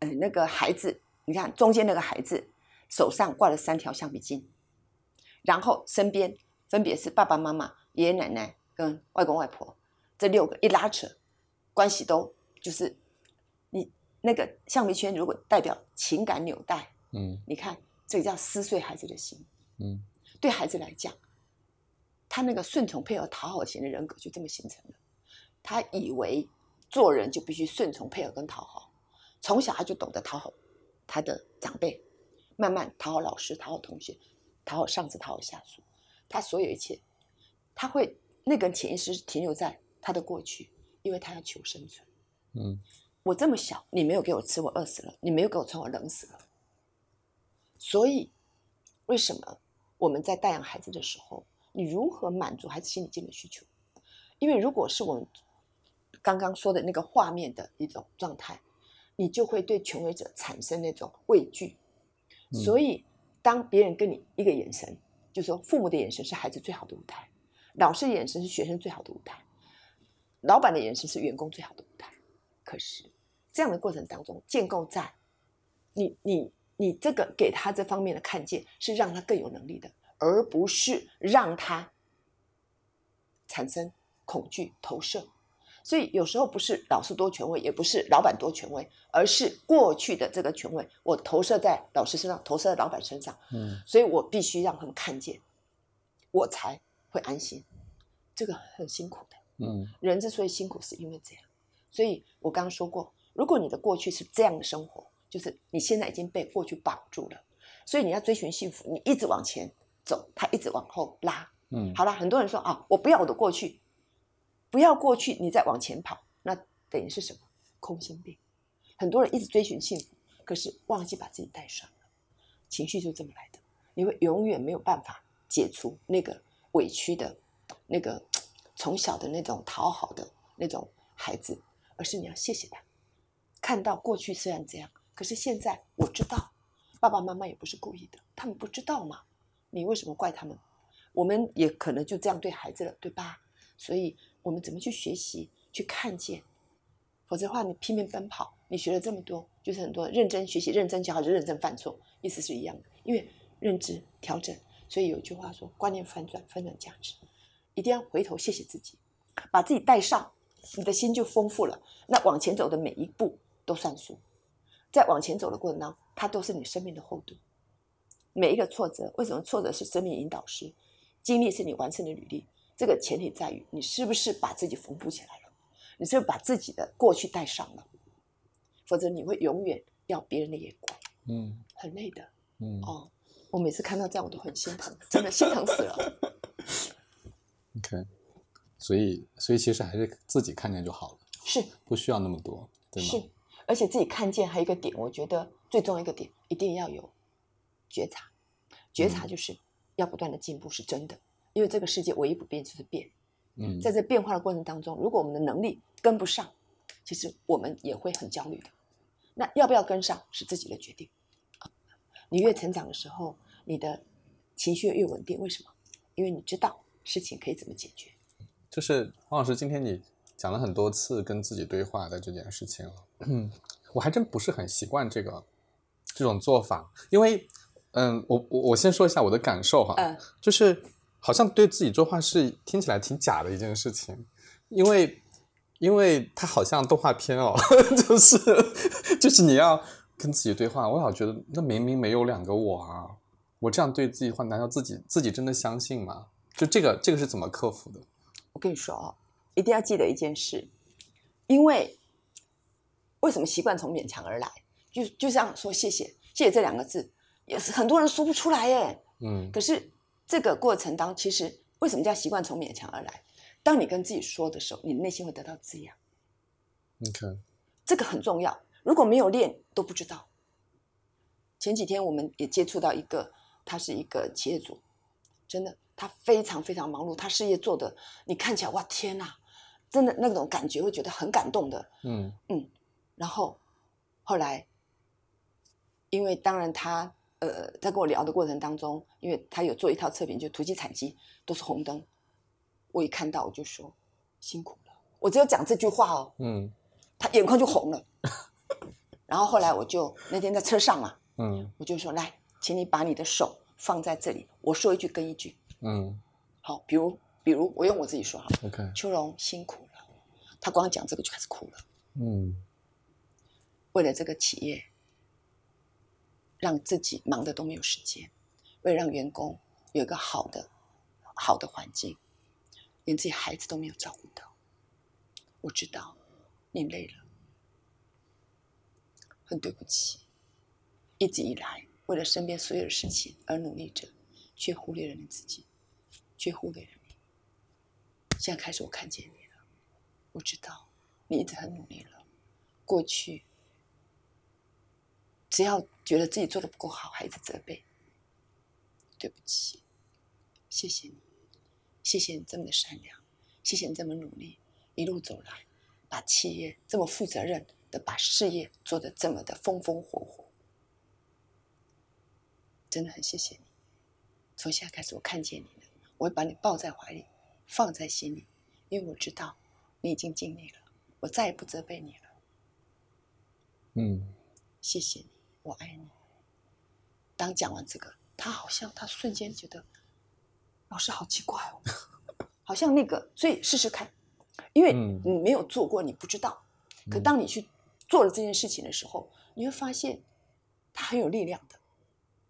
Speaker 1: 呃，那个孩子，你看中间那个孩子手上挂了三条橡皮筋，然后身边分别是爸爸妈妈、爷爷奶奶跟外公外婆，这六个一拉扯，关系都就是你那个橡皮圈如果代表情感纽带，嗯，你看这个叫撕碎孩子的心，嗯，对孩子来讲。他那个顺从配合讨好型的人格就这么形成了。他以为做人就必须顺从配合跟讨好，从小他就懂得讨好他的长辈，慢慢讨好老师、讨好同学、讨好上司、讨好下属。他所有一切，他会那个潜意识停留在他的过去，因为他要求生存。嗯，我这么小，你没有给我吃，我饿死了；你没有给我穿，我冷死了。所以，为什么我们在带养孩子的时候？你如何满足孩子心理基本需求？因为如果是我们刚刚说的那个画面的一种状态，你就会对权威者产生那种畏惧。所以，当别人跟你一个眼神，就说父母的眼神是孩子最好的舞台，老师的眼神是学生最好的舞台，老板的眼神是员工最好的舞台。可是，这样的过程当中，建构在你你你这个给他这方面的看见，是让他更有能力的。而不是让他产生恐惧投射，所以有时候不是老师多权威，也不是老板多权威，而是过去的这个权威我投射在老师身上，投射在老板身上。嗯，所以我必须让他们看见，我才会安心。这个很辛苦的。嗯，人之所以辛苦，是因为这样。所以我刚刚说过，如果你的过去是这样的生活，就是你现在已经被过去绑住了，所以你要追寻幸福，你一直往前。走，他一直往后拉。嗯，好了，很多人说啊，我不要我的过去，不要过去，你再往前跑，那等于是什么？空心病。很多人一直追寻幸福，可是忘记把自己带上了，情绪就这么来的。你会永远没有办法解除那个委屈的，那个从小的那种讨好的那种孩子，而是你要谢谢他，看到过去虽然这样，可是现在我知道，爸爸妈妈也不是故意的，他们不知道吗？你为什么怪他们？我们也可能就这样对孩子了，对吧？所以，我们怎么去学习、去看见？否则的话，你拼命奔跑，你学了这么多，就是很多认真学习、认真教，还是认真犯错，意思是一样的。因为认知调整，所以有句话说：观念反转，翻转价值。一定要回头谢谢自己，把自己带上，你的心就丰富了。那往前走的每一步都算数，在往前走的过程当中，它都是你生命的厚度。每一个挫折，为什么挫折是生命引导师？经历是你完成的履历。这个前提在于你是不是把自己缝补起来了？你是不是把自己的过去带上了？否则你会永远要别人的眼光，嗯，很累的，嗯哦。我每次看到这样，我都很心疼，真的心疼死了。(laughs)
Speaker 2: OK，所以所以其实还是自己看见就好了。
Speaker 1: 是
Speaker 2: 不需要那么多，对吗？
Speaker 1: 是，而且自己看见还有一个点，我觉得最重要一个点，一定要有觉察。觉察就是要不断的进步，是真的。因为这个世界唯一不变就是变。
Speaker 2: 嗯，
Speaker 1: 在这变化的过程当中，如果我们的能力跟不上，其实我们也会很焦虑的。那要不要跟上是自己的决定。你越成长的时候，你的情绪越稳定。为什么？因为你知道事情可以怎么解决。
Speaker 2: 就是黄老师，今天你讲了很多次跟自己对话的这件事情了，(clears throat) 我还真不是很习惯这个这种做法，因为，嗯，我我我先说一下我的感受哈，
Speaker 1: 嗯，
Speaker 2: 就是好像对自己说话是听起来挺假的一件事情，因为因为它好像动画片哦，(laughs) 就是就是你要跟自己对话，我老觉得那明明没有两个我啊，我这样对自己的话，难道自己自己真的相信吗？就这个这个是怎么克服的？
Speaker 1: 我跟你说哦，一定要记得一件事，因为为什么习惯从勉强而来？就就像说谢谢，谢谢这两个字，也是很多人说不出来耶。
Speaker 2: 嗯，
Speaker 1: 可是这个过程当，其实为什么叫习惯从勉强而来？当你跟自己说的时候，你内心会得到滋养。
Speaker 2: 你看
Speaker 1: 这个很重要。如果没有练，都不知道。前几天我们也接触到一个，他是一个企业主，真的，他非常非常忙碌，他事业做的，你看起来哇天哪，真的那种感觉会觉得很感动的。
Speaker 2: 嗯
Speaker 1: 然后后来，因为当然他呃在跟我聊的过程当中，因为他有做一套测评，就土鸡产鸡都是红灯，我一看到我就说辛苦了，我只有讲这句话哦，
Speaker 2: 嗯。
Speaker 1: 他眼眶就红了。然后后来我就那天在车上嘛，
Speaker 2: 嗯。
Speaker 1: 我就说来，请你把你的手放在这里，我说一句跟一句。
Speaker 2: 嗯。
Speaker 1: 好，比如比如我用我自己说好
Speaker 2: ，，OK，
Speaker 1: 秋荣辛苦了，他光讲这个就开始哭了。
Speaker 2: 嗯。
Speaker 1: 为了这个企业，让自己忙的都没有时间，为了让员工有一个好的好的环境，连自己孩子都没有照顾到。我知道你累了，很对不起，一直以来为了身边所有的事情而努力着，却忽略了你自己，却忽略了你。现在开始我看见你了，我知道你一直很努力了，过去。只要觉得自己做的不够好，还一直责备，对不起，谢谢你，谢谢你这么的善良，谢谢你这么努力，一路走来，把企业这么负责任的把事业做的这么的风风火火，真的很谢谢你。从现在开始，我看见你了，我会把你抱在怀里，放在心里，因为我知道你已经尽力了，我再也不责备你了。
Speaker 2: 嗯
Speaker 1: 谢谢你，我爱你。当讲完这个，他好像他瞬间觉得，老师好奇怪哦，(laughs) 好像那个，所以试试看，因为
Speaker 2: 嗯
Speaker 1: 你没有做过，你不知道。可当你去做了这件事情的时候，你会发现它很有力量的。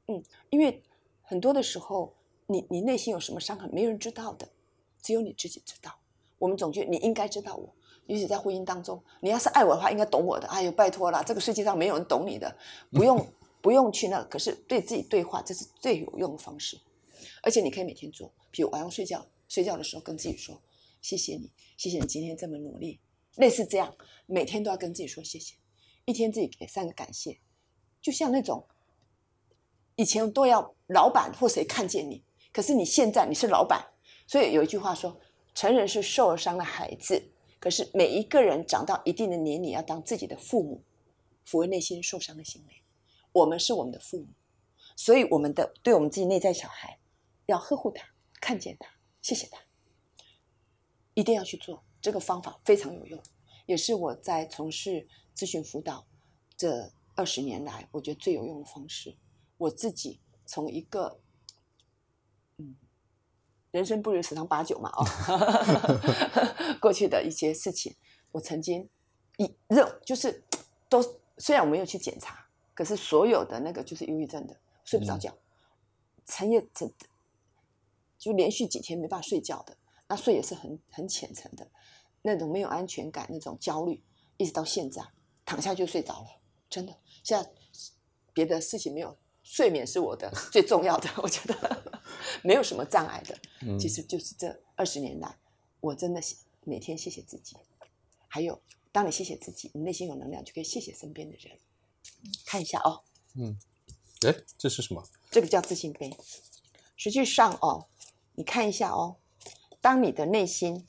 Speaker 1: 嗯，因为很多的时候，你你内心有什么伤痕，没人知道的，只有你自己知道。我们总觉得你应该知道我，尤其在婚姻当中，你要是爱我的话，应该懂我的。哎呦，拜托啦，这个世界上没有人懂你的，不用不用去那。可是对自己对话，这是最有用的方式。而且你可以每天做，比如晚上睡觉睡觉的时候跟自己说：“谢谢你，谢谢你今天这么努力。”类似这样，每天都要跟自己说谢谢，一天自己给三个感谢，就像那种以前都要老板或谁看见你，可是你现在你是老板，所以有一句话说：“成人是受了伤的孩子。”可是每一个人长到一定的年龄，要当自己的父母，抚慰内心受伤的心灵。我们是我们的父母，所以我们的对我们自己内在小孩，要呵护他，看见他，谢谢他，一定要去做。这个方法非常有用，也是我在从事咨询辅导这二十年来，我觉得最有用的方式。我自己从一个，人生不如十常八九嘛，哦，(laughs) 过去的一些事情，我曾经一认就是都虽然我没有去检查，可是所有的那个就是忧郁症的，睡不着觉，成夜成就连续几天没办法睡觉的，那睡也是很很浅层的，那种没有安全感，那种焦虑，一直到现在躺下就睡着了，真的。现在别的事情没有，睡眠是我的最重要的，(laughs) 我觉得没有什么障碍的。其实就是这二十年来，我真的每天谢谢自己，还有当你谢谢自己，你内心有能量，就可以谢谢身边的人。看一下哦，
Speaker 2: 嗯，哎，这是什么？
Speaker 1: 这个叫自信杯。实际上哦，你看一下哦，当你的内心，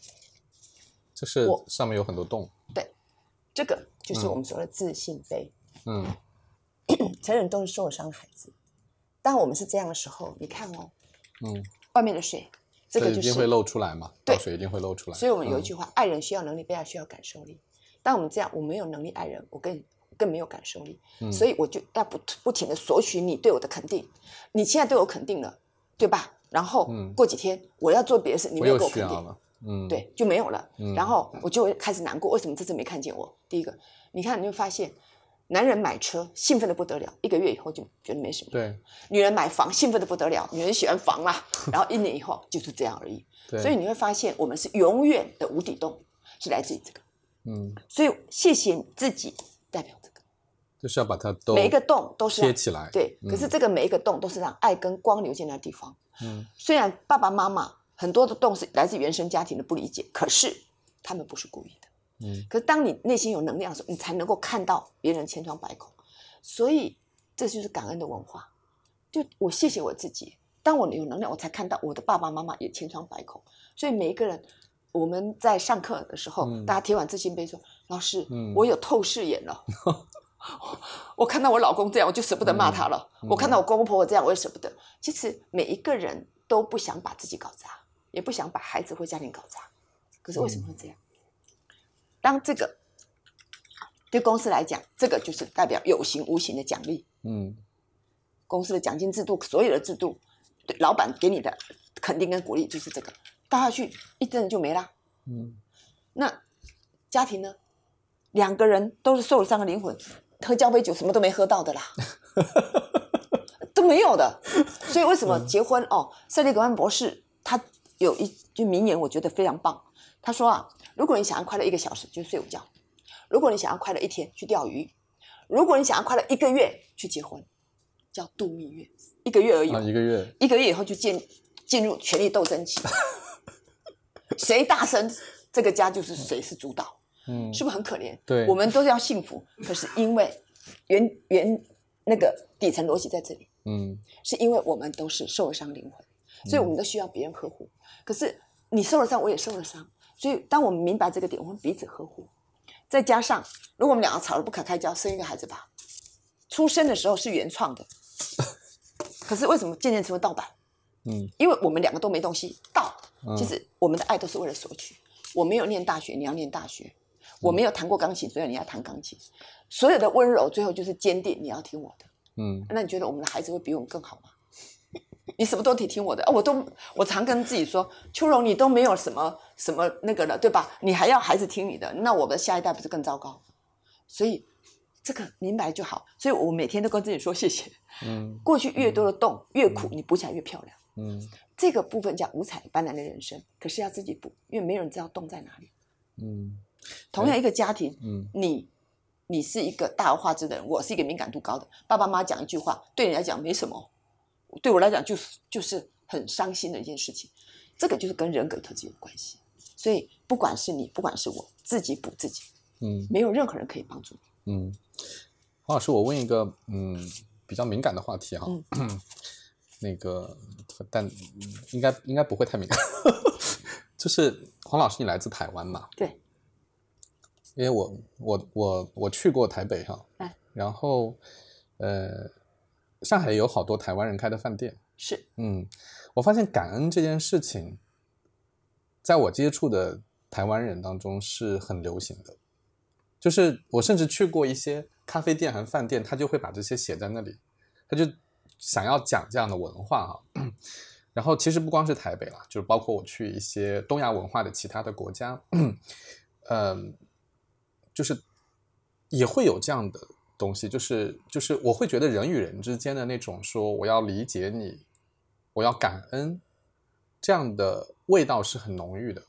Speaker 2: 这是
Speaker 1: 我
Speaker 2: 上面有很多洞。
Speaker 1: 对这个就是我们说的自信杯。
Speaker 2: 嗯
Speaker 1: 成人都是受了伤的孩子，当我们是这样的时候，你看哦，
Speaker 2: 嗯，
Speaker 1: 外面的水，这个就是
Speaker 2: 一定会漏出来嘛，
Speaker 1: 对
Speaker 2: 水一定会漏出来。
Speaker 1: 所以我们有一
Speaker 2: 嗯
Speaker 1: 句话：爱人需要能力，被爱需要感受力。当我们这样，我没有能力爱人，我更更没有感受力，
Speaker 2: 嗯
Speaker 1: 所以我就要不不停的索取你对我的肯定。你现在对我肯定了，对吧？然后
Speaker 2: 嗯
Speaker 1: 过几天我要做别的事，你没有给我肯定。
Speaker 2: 嗯，，
Speaker 1: 对，就没有了。
Speaker 2: 嗯
Speaker 1: 然后我就会开始难过，为什么这次没看见我？第一个，你看你会发现，男人买车兴奋的不得了，一个月以后就觉得没什么。
Speaker 2: 对
Speaker 1: 女人买房兴奋的不得了，女人喜欢房啦，然后一年以后就是这样而已。
Speaker 2: 对，
Speaker 1: 所以你会发现，我们是永远的无底洞，是来自于这个。
Speaker 2: 嗯，
Speaker 1: 所以谢谢你自己，代表这个
Speaker 2: 就是要把它都
Speaker 1: 每一个洞都是让
Speaker 2: 贴起来。
Speaker 1: 对，
Speaker 2: 嗯
Speaker 1: 可是这个每一个洞都是让爱跟光流进那地方。
Speaker 2: 嗯
Speaker 1: 虽然爸爸妈妈很多的洞是来自原生家庭的不理解，可是他们不是故意的。
Speaker 2: 嗯
Speaker 1: 可是当你内心有能量的时候，你才能够看到别人千疮百孔。所以这就是感恩的文化。就我谢谢我自己，当我有能量，我才看到我的爸爸妈妈也千疮百孔。所以每一个人，我们在上课的时候，
Speaker 2: 嗯
Speaker 1: 大家贴完自信杯说：“老师，
Speaker 2: 嗯
Speaker 1: 我有透视眼了。(laughs) ”我看到我老公这样，我就舍不得骂他了。
Speaker 2: 嗯
Speaker 1: 我看到我公公婆婆这样，我也舍不得。其实每一个人都不想把自己搞砸，也不想把孩子或家庭搞砸。可是为什么会这样？当这个对公司来讲，这个就是代表有形无形的奖励。
Speaker 2: 嗯
Speaker 1: 公司的奖金制度，所有的制度，对老板给你的肯定跟鼓励就是这个，倒下去一阵就没啦。
Speaker 2: 嗯
Speaker 1: 那家庭呢？两个人都是受了伤的灵魂，喝交杯酒什么都没喝到的啦，(laughs) 都没有的。(laughs) 所以为什么结婚、哦？塞利格曼博士他有一句名言，我觉得非常棒。他说啊，如果你想要快乐一个小时，就睡午觉；如果你想要快乐一天，去钓鱼；如果你想要快乐一个月，去结婚，叫度蜜月，一个月而已
Speaker 2: 一个月。
Speaker 1: 一个月以后就进进入权力斗争期，(laughs) 谁大声，这个家就是谁是主导，
Speaker 2: 嗯。
Speaker 1: 是不是很可怜？
Speaker 2: 对。
Speaker 1: 我们都是要幸福，可是因为原原那个底层逻辑在这里，
Speaker 2: 嗯。
Speaker 1: 是因为我们都是受了伤灵魂，所以我们都需要别人呵护。可是你受了伤，我也受了伤，所以当我们明白这个点，我们彼此呵护。再加上，如果我们两个吵得不可开交，生一个孩子吧，出生的时候是原创的，(laughs) 可是为什么渐渐成为盗版？
Speaker 2: 嗯
Speaker 1: 因为我们两个都没东西盗。
Speaker 2: 嗯
Speaker 1: 其实我们的爱都是为了索取。我没有念大学，你要念大学；我没有弹过钢琴，所以你要弹钢琴。所有的温柔，最后就是坚定，你要听我的。
Speaker 2: 嗯
Speaker 1: 那你觉得我们的孩子会比我们更好吗？你什么都得听我的啊！我都我常跟自己说，秋荣你都没有什么什么那个了，对吧？你还要孩子听你的，那我们的下一代不是更糟糕？所以这个明白就好。所以我每天都跟自己说谢谢。
Speaker 2: 嗯
Speaker 1: 过去越多的洞越苦，你补起来越漂亮。
Speaker 2: 嗯
Speaker 1: 这个部分叫五彩斑斓的人生，可是要自己补，因为没有人知道洞在哪里。
Speaker 2: 嗯
Speaker 1: 同样一个家庭，
Speaker 2: 嗯
Speaker 1: 你你是一个大而化之的人，我是一个敏感度高的，爸爸妈妈讲一句话，对你来讲没什么，对我来讲就是就是很伤心的一件事情。这个就是跟人格特质有关系。所以不管是你，不管是我，自己补自己，
Speaker 2: 嗯
Speaker 1: 没有任何人可以帮助你。
Speaker 2: 嗯，黄老师，我问一个嗯比较敏感的话题哈，(coughs) 那个但嗯应该应该不会太敏感，(laughs) 就是黄老师，你来自台湾嘛？
Speaker 1: 对，
Speaker 2: 因为我我我我去过台北哈，
Speaker 1: 哎
Speaker 2: 然后呃，上海也有好多台湾人开的饭店，
Speaker 1: 是。
Speaker 2: 嗯，我发现感恩这件事情，在我接触的台湾人当中是很流行的。就是我甚至去过一些咖啡店和饭店，他就会把这些写在那里，他就想要讲这样的文化啊、然后其实不光是台北啦，就是包括我去一些东亚文化的其他的国家，(clears throat) 嗯，就是也会有这样的东西，就是就是我会觉得人与人之间的那种说我要理解你，我要感恩，这样的味道是很浓郁的。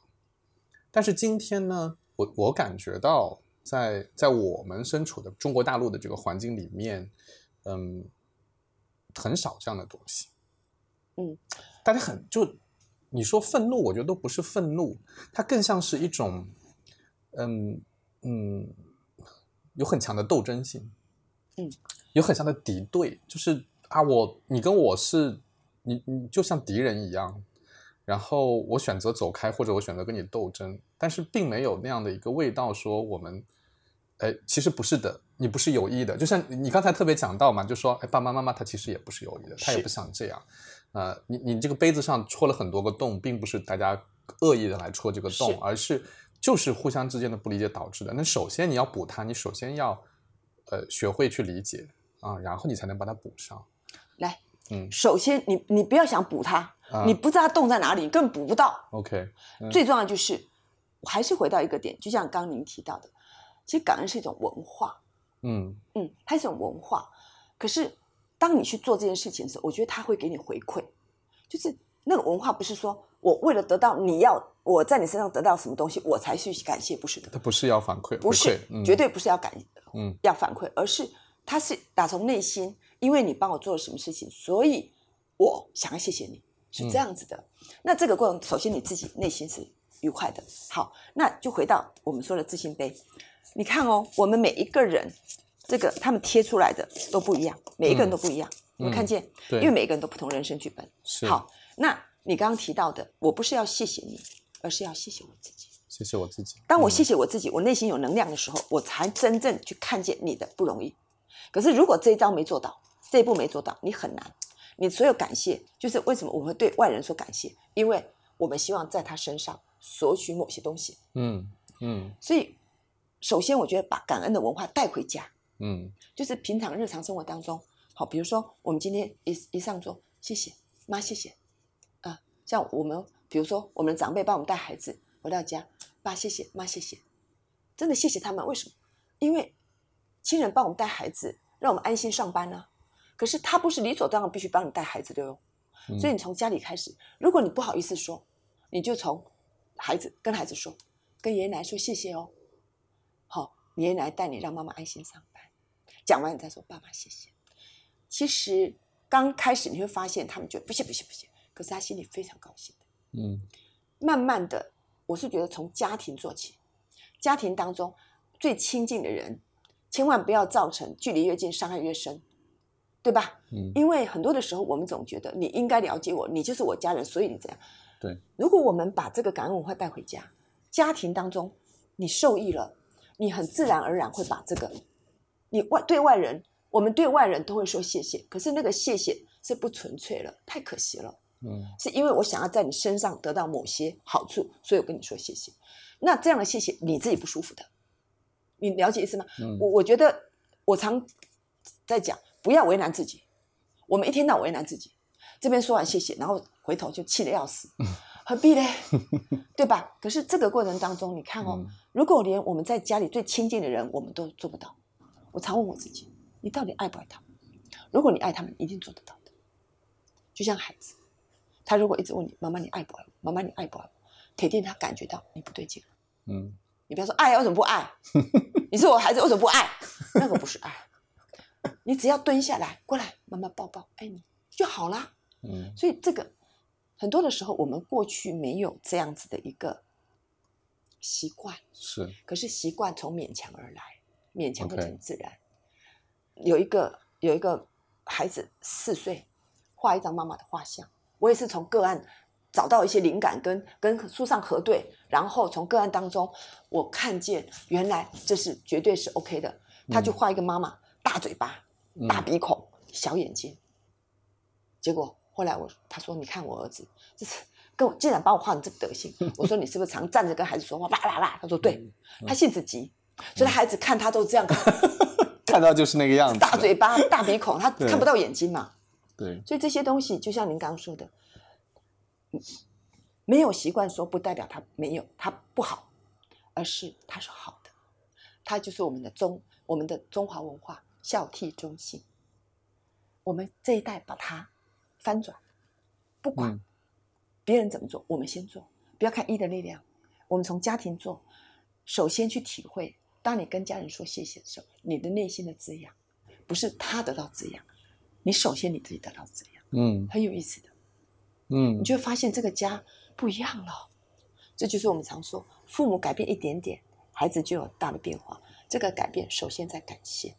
Speaker 2: 但是今天呢，我我感觉到在在我们身处的中国大陆的这个环境里面，嗯，很少这样的东西。
Speaker 1: 嗯，
Speaker 2: 大家很就你说愤怒，我觉得都不是愤怒，它更像是一种，嗯，嗯，有很强的斗争性，
Speaker 1: 嗯，
Speaker 2: 有很像的敌对，就是啊，我你跟我是你你就像敌人一样，然后我选择走开，或者我选择跟你斗争，但是并没有那样的一个味道，说我们，哎，其实不是的，你不是有意的，就像你刚才特别讲到嘛，就说哎，爸爸妈妈他其实也不是有意的，他也不想这样，呃，你你这个杯子上戳了很多个洞，并不是大家恶意的来戳这个洞，而是。就是互相之间的不理解导致的。那首先你要补它，你首先要，呃，学会去理解啊，然后你才能把它补上。
Speaker 1: 来，嗯，首先你你不要想补它，你不知道它洞在哪里，你根本补不到。
Speaker 2: OK，
Speaker 1: 最重要就是，还是回到一个点，就像刚刚您提到的，其实感恩是一种文化。嗯嗯，它是一种文化。可是当你去做这件事情的时候，我觉得它会给你回馈，就是那个文化不是说。我为了得到你要我在你身上得到什么东西，我才去感谢，不是的。
Speaker 2: 他不是要反馈，
Speaker 1: 不是，绝对不是要感，嗯，要反馈，而是他是打从内心，因为你帮我做了什么事情，所以我想要谢谢你，是这样子的。那这个过程，首先你自己内心是愉快的。好，那就回到我们说的自信杯，你看哦，我们每一个人，这个他们贴出来的都不一样，每一个人都不一样，你看见？
Speaker 2: 对，
Speaker 1: 因为每一个人都不同人生剧本。
Speaker 2: 是。
Speaker 1: 好，那。你刚刚提到的，我不是要谢谢你，而是要谢谢我自己。
Speaker 2: 谢谢我自己。
Speaker 1: 当我谢谢我自己，我内心有能量的时候，我才真正去看见你的不容易。可是如果这一招没做到，这一步没做到，你很难。你所有感谢，就是为什么我们会对外人说感谢？因为我们希望在他身上索取某些东西。嗯嗯。所以，首先我觉得把感恩的文化带回家。嗯。就是平常日常生活当中，好，比如说我们今天一一上桌，谢谢妈，谢谢。像我们，比如说我们的长辈帮我们带孩子回到家，爸谢谢，妈谢谢，真的谢谢他们。为什么？因为亲人帮我们带孩子，让我们安心上班呢。可是他不是理所当然必须帮你带孩子的哟。所以你从家里开始，如果你不好意思说，你就从孩子跟孩子说，跟爷爷奶奶说谢谢哦。好，爷爷奶奶带你让妈妈安心上班。讲完你再说爸爸谢谢。其实刚开始你会发现他们觉得不谢不谢不谢。可是他心里非常高兴的，嗯，慢慢的，我是觉得从家庭做起，家庭当中最亲近的人，千万不要造成距离越近伤害越深，对吧？嗯，因为很多的时候我们总觉得你应该了解我，你就是我家人，所以你这样。
Speaker 2: 对，
Speaker 1: 如果我们把这个感恩文化带回家，家庭当中你受益了，你很自然而然会把这个，你外对外人，我们对外人都会说谢谢，可是那个谢谢是不纯粹了，太可惜了。嗯，是因为我想要在你身上得到某些好处，所以我跟你说谢谢。那这样的谢谢你自己不舒服的，你了解意思吗？我我觉得我常在讲，不要为难自己。我们一天到晚为难自己，这边说完谢谢，然后回头就气得要死，(laughs) 何必呢？对吧？可是这个过程当中，你看哦，如果连我们在家里最亲近的人，我们都做不到，我常问我自己，你到底爱不爱他们？如果你爱他们，一定做得到的。就像孩子。他如果一直问你：“妈妈，你爱不爱我？妈妈，你爱不爱我？”铁定他感觉到你不对劲嗯，你不要说爱，为什么不爱？(laughs) 你是我孩子，为什么不爱？那个不是爱。你只要蹲下来，过来，妈妈抱抱，爱你就好啦。嗯，所以这个很多的时候，我们过去没有这样子的一个习惯。
Speaker 2: 是。
Speaker 1: 可是习惯从勉强而来，勉强变成自然。有一个有一个孩子四岁，画一张妈妈的画像。我也是从个案找到一些灵感，跟跟书上核对，然后从个案当中，我看见原来这是绝对是 OK 的。他就画一个妈妈，大嘴巴、大鼻孔、小眼睛。结果后来我他说：“你看我儿子，这是跟我竟然把我画成这个德行。”我说：“你是不是常站着跟孩子说话？”啦啦啦，他说：“对，他性子急，所以他孩子看他都这样 (laughs)
Speaker 2: 看到就是那个样子，
Speaker 1: 大嘴巴、大鼻孔，他看不到眼睛嘛。”
Speaker 2: 对，
Speaker 1: 所以这些东西就像您刚刚说的，没有习惯说不代表它没有它不好，而是它是好的，它就是我们的中我们的中华文化孝悌忠信。我们这一代把它翻转，不管别人怎么做，我们先做，不要看一的力量，我们从家庭做，首先去体会，当你跟家人说谢谢的时候，你的内心的滋养，不是他得到滋养。你首先你自己得到滋养，嗯，很有意思的，嗯，你就会发现这个家不一样了。这就是我们常说，父母改变一点点，孩子就有大的变化。这个改变首先在感谢，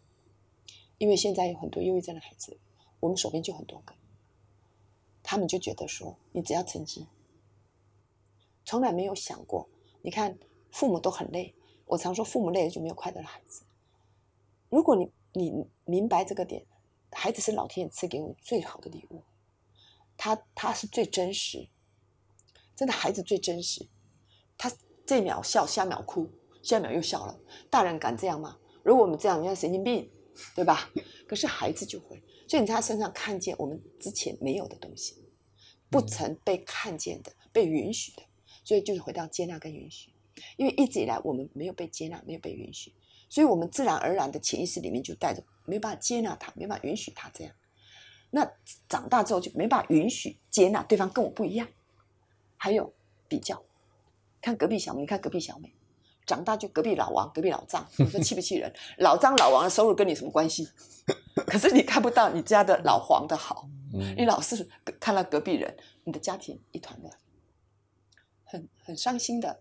Speaker 1: 因为现在有很多忧郁症的孩子，我们手边就很多个，他们就觉得说，你只要成绩，从来没有想过。你看，父母都很累，我常说父母累了就没有快乐的孩子。如果你你明白这个点，孩子是老天爷赐给我最好的礼物，他他是最真实，真的孩子最真实，他这秒笑，下秒哭，下秒又笑了。大人敢这样吗？如果我们这样，你像神经病，对吧？(laughs) 可是孩子就会，所以你在他身上看见我们之前没有的东西，不曾被看见的，被允许的。所以就是回到接纳跟允许，因为一直以来我们没有被接纳，没有被允许，所以我们自然而然的潜意识里面就带着没办法接纳他，没办法允许他这样。那长大之后就没办法允许接纳对方跟我不一样，还有比较，看隔壁小你，看隔壁小美，长大就隔壁老王，隔壁老张，你说气不气人？老张老王的收入跟你什么关系？(laughs) 可是你看不到你家的老黄的好，你老是看到隔壁人，你的家庭一团乱。很很伤心的，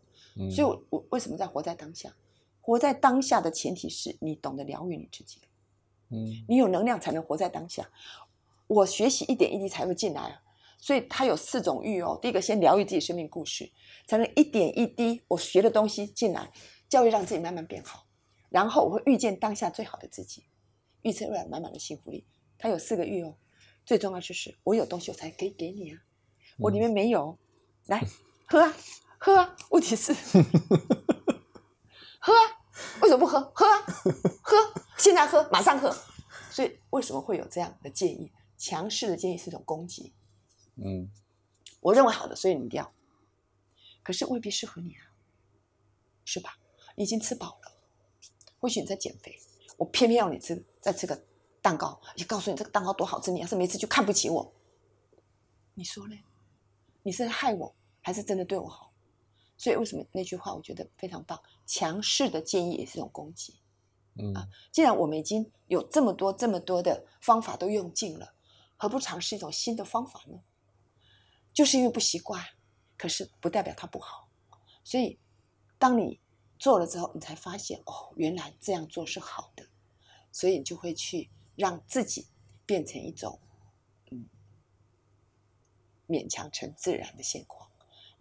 Speaker 1: 所以，我我为什么在活在当下？活在当下的前提是你懂得疗愈你自己，嗯，你有能量才能活在当下。我学习一点一滴才会进来啊，所以它有四种欲哦。第一个，先疗愈自己生命故事，才能一点一滴我学的东西进来，教育让自己慢慢变好。然后我会遇见当下最好的自己，预测未来满满的幸福力。它有四个欲哦，最重要就是我有东西我才可以给你啊，我里面没有，来。喝啊，喝啊！问题是，(laughs) 喝啊，为什么不喝？喝啊，(laughs) 喝！现在喝，马上喝。所以为什么会有这样的建议？强势的建议是一种攻击。嗯，我认为好的，所以你一定要。可是未必适合你啊，是吧？你已经吃饱了，或许你在减肥，我偏偏要你吃，再吃个蛋糕，也告诉你这个蛋糕多好吃。你要是没吃，就看不起我。你说呢？你是害我？还是真的对我好，所以为什么那句话我觉得非常棒？强势的建议也是一种攻击。嗯啊，既然我们已经有这么多这么多的方法都用尽了，何不尝试一种新的方法呢？就是因为不习惯，可是不代表它不好。所以当你做了之后，你才发现哦，原来这样做是好的，所以你就会去让自己变成一种嗯勉强成自然的现况。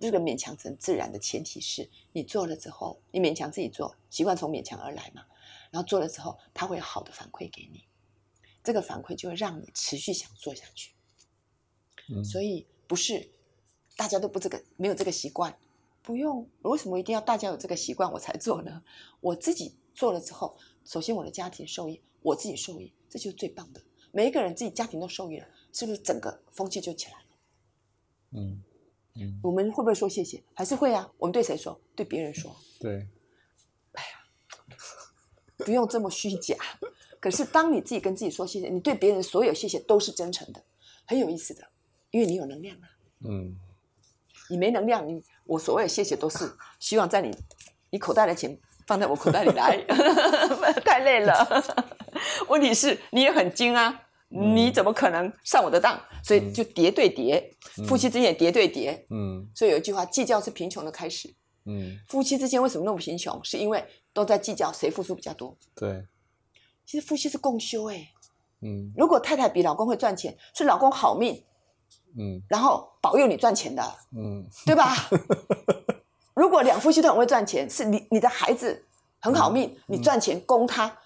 Speaker 1: 这个勉强成自然的前提是你做了之后，你勉强自己做，习惯从勉强而来嘛。然后做了之后，他会有好的反馈给你，这个反馈就会让你持续想做下去。所以不是大家都不这个没有这个习惯，不用。为什么一定要大家有这个习惯我才做呢？我自己做了之后，首先我的家庭受益，我自己受益，这就是最棒的。每一个人自己家庭都受益了，是不是整个风气就起来了？嗯。我们会不会说谢谢？还是会啊？我们对谁说？对别人说。
Speaker 2: 对。
Speaker 1: 哎呀，不用这么虚假。可是当你自己跟自己说谢谢，你对别人所有谢谢都是真诚的，很有意思的，因为你有能量啊。嗯。你没能量，你我所谓的谢谢都是希望在你你口袋的钱放在我口袋里来，(laughs) 太累了。(laughs) 问题是你也很精啊。你怎么可能上我的当？所以就叠对叠，夫妻之间也叠对叠。嗯，所以有一句话，计较是贫穷的开始。嗯，夫妻之间为什么那么贫穷？是因为都在计较谁付出比较多。
Speaker 2: 对，
Speaker 1: 其实夫妻是共修哎。嗯，如果太太比老公会赚钱，是老公好命。嗯，然后保佑你赚钱的。嗯，对吧？(laughs) 如果两夫妻都很会赚钱，是你你的孩子很好命，你赚钱供他，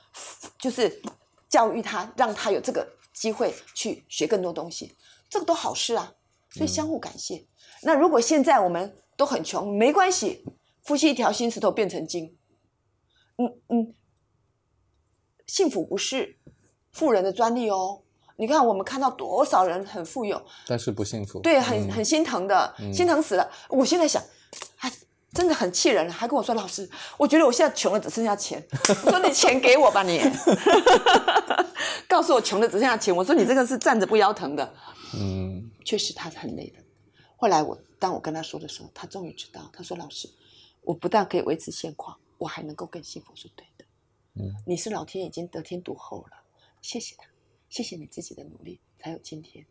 Speaker 1: 就是教育他，让他有这个。机会去学更多东西，这个都好事啊，所以相互感谢。那如果现在我们都很穷，没关系，夫妻一条心，石头变成金。嗯嗯，幸福不是富人的专利哦。你看，我们看到多少人很富有，
Speaker 2: 但是不幸福。
Speaker 1: 对，很很心疼的，心疼死了。我现在想，还真的很气人了，还跟我说老师，我觉得我现在穷的，只剩下钱。我说你钱给我吧，你。(laughs) 告诉我穷的只剩下钱，我说你这个是站着不腰疼的，嗯，确实他是很累的。后来我当我跟他说的时候，他终于知道，他说老师，我不但可以维持现况，我还能够更幸福，是对的。嗯，你是老天已经得天独厚了，谢谢他，谢谢你自己的努力才有今天。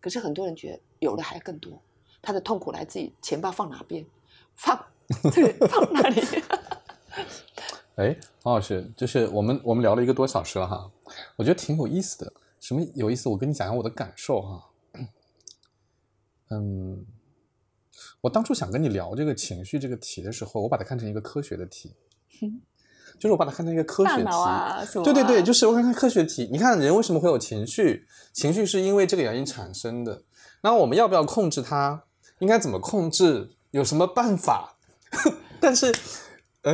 Speaker 1: 可是很多人觉得有了还更多，他的痛苦来自于钱包放哪边，放 (laughs) 这个放那里。(laughs)
Speaker 2: 哎，黄老师，就是我们我们聊了一个多小时了哈，我觉得挺有意思的。什么有意思？我跟你讲讲我的感受哈。嗯，我当初想跟你聊这个情绪这个题的时候，我把它看成一个科学的题，(laughs) 就是我把它看成一个科学题。
Speaker 1: 啊，
Speaker 2: 对对对，就是我看看科学题。你看人为什么会有情绪？情绪是因为这个原因产生的。那我们要不要控制它？应该怎么控制？有什么办法？(laughs) 但是，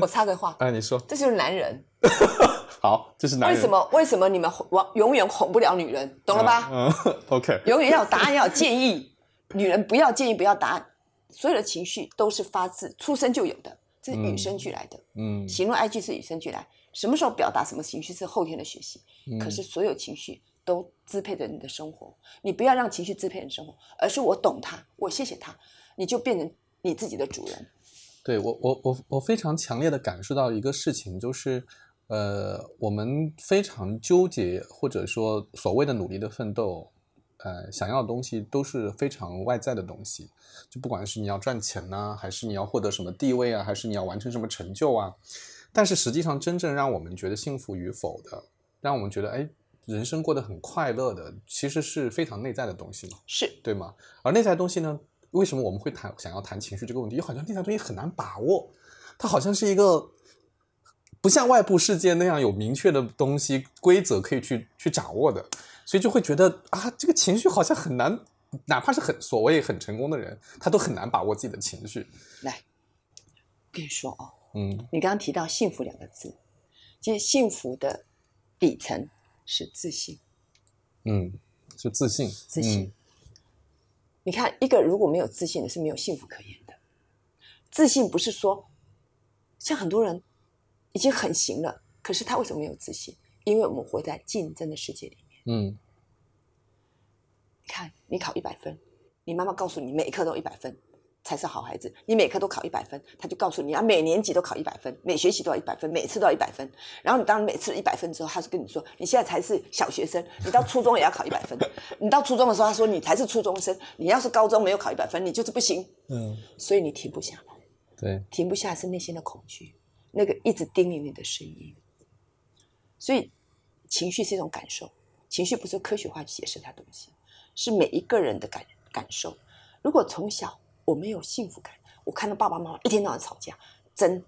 Speaker 1: 我插个话，
Speaker 2: 哎，你说，
Speaker 1: 这就是男人。(laughs)
Speaker 2: 好，这是男人。
Speaker 1: 为什么？为什么你们哄永远哄不了女人？懂了吧？
Speaker 2: 嗯，(laughs) OK。
Speaker 1: 永远要有答案，要有建议。女人不要建议，不要答案。所有的情绪都是发自出生就有的，这是与生俱来的。嗯，喜怒哀惧是与生俱来。什么时候表达什么情绪是后天的学习。可是所有情绪都支配着你的生活。你不要让情绪支配你的生活，而是我懂他，我谢谢他，你就变成你自己的主人。
Speaker 2: 对我，我我我非常强烈的感受到一个事情，就是，呃，我们非常纠结，或者说所谓的努力的奋斗，呃，想要的东西都是非常外在的东西，就不管是你要赚钱呢，还是你要获得什么地位啊，还是你要完成什么成就啊，但是实际上真正让我们觉得幸福与否的，让我们觉得哎，人生过得很快乐的，其实是非常内在的东西嘛，
Speaker 1: 是
Speaker 2: 对吗？而内在的东西呢？为什么我们会谈想要谈情绪这个问题？又好像那条东西很难把握，它好像是一个不像外部世界那样有明确的东西规则可以去去掌握的，所以就会觉得啊，这个情绪好像很难，哪怕是很所谓很成功的人，他都很难把握自己的情绪。
Speaker 1: 来，跟你说哦，嗯，你刚刚提到幸福两个字，其实幸福的底层是自信，
Speaker 2: 嗯，是自信，
Speaker 1: 自信。你看，一个如果没有自信的，是没有幸福可言的。自信不是说，像很多人已经很行了，可是他为什么没有自信？因为我们活在竞争的世界里面。嗯。你看，你考一百分，你妈妈告诉你每一科都一百分。才是好孩子。你每科都考一百分，他就告诉你啊每年级都考一百分，每学期都要一百分，每次都要一百分。然后你当每次一百分之后，他就跟你说，你现在才是小学生，你到初中也要考一百分。(laughs) 你到初中的时候，他说你才是初中生，你要是高中没有考一百分，你就是不行。嗯，所以你停不下来。
Speaker 2: 对，
Speaker 1: 停不下来是内心的恐惧，那个一直叮咛你的声音。所以情绪是一种感受，情绪不是科学化去解释它东西，是每一个人的感感受。如果从小。我没有幸福感，我看到爸爸妈妈一天到晚吵架，争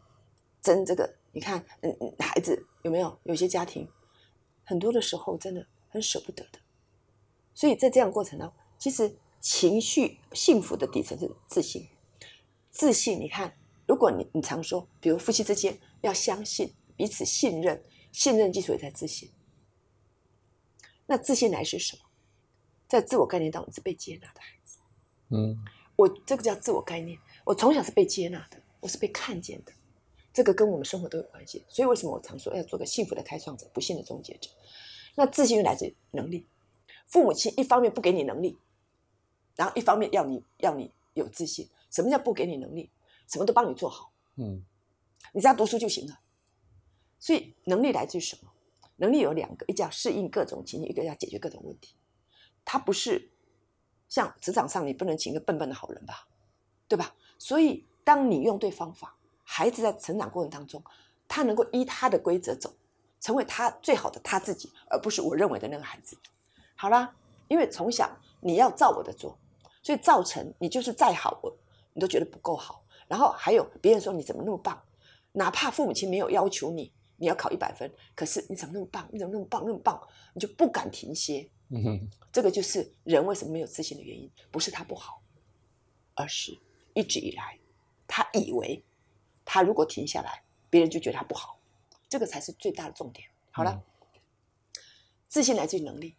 Speaker 1: 争这个，你看，嗯，孩子有没有？有些家庭很多的时候真的很舍不得的，所以在这样过程当中，其实情绪幸福的底层是自信。自信，你看，如果你你常说，比如夫妻之间要相信彼此信任，信任基础也在自信。那自信来是什么？在自我概念当中是被接纳的孩子，嗯。我这个叫自我概念。我从小是被接纳的，我是被看见的，这个跟我们生活都有关系。所以为什么我常说要做个幸福的开创者，不幸的终结者？那自信来自于能力。父母亲一方面不给你能力，然后一方面要你要你有自信。什么叫不给你能力？什么都帮你做好，嗯，你只要读书就行了。所以能力来自于什么？能力有两个，一叫适应各种情境，一个叫解决各种问题。它不是。像职场上，你不能请一个笨笨的好人吧，对吧？所以，当你用对方法，孩子在成长过程当中，他能够依他的规则走，成为他最好的他自己，而不是我认为的那个孩子。好啦，因为从小你要照我的做，所以造成你就是再好，我你都觉得不够好。然后还有别人说你怎么那么棒，哪怕父母亲没有要求你你要考一百分，可是你怎么那么棒？你怎么那么棒？那么棒，你就不敢停歇。嗯哼，这个就是人为什么没有自信的原因，不是他不好，而是一直以来，他以为他如果停下来，别人就觉得他不好，这个才是最大的重点。好了，自信来自于能力，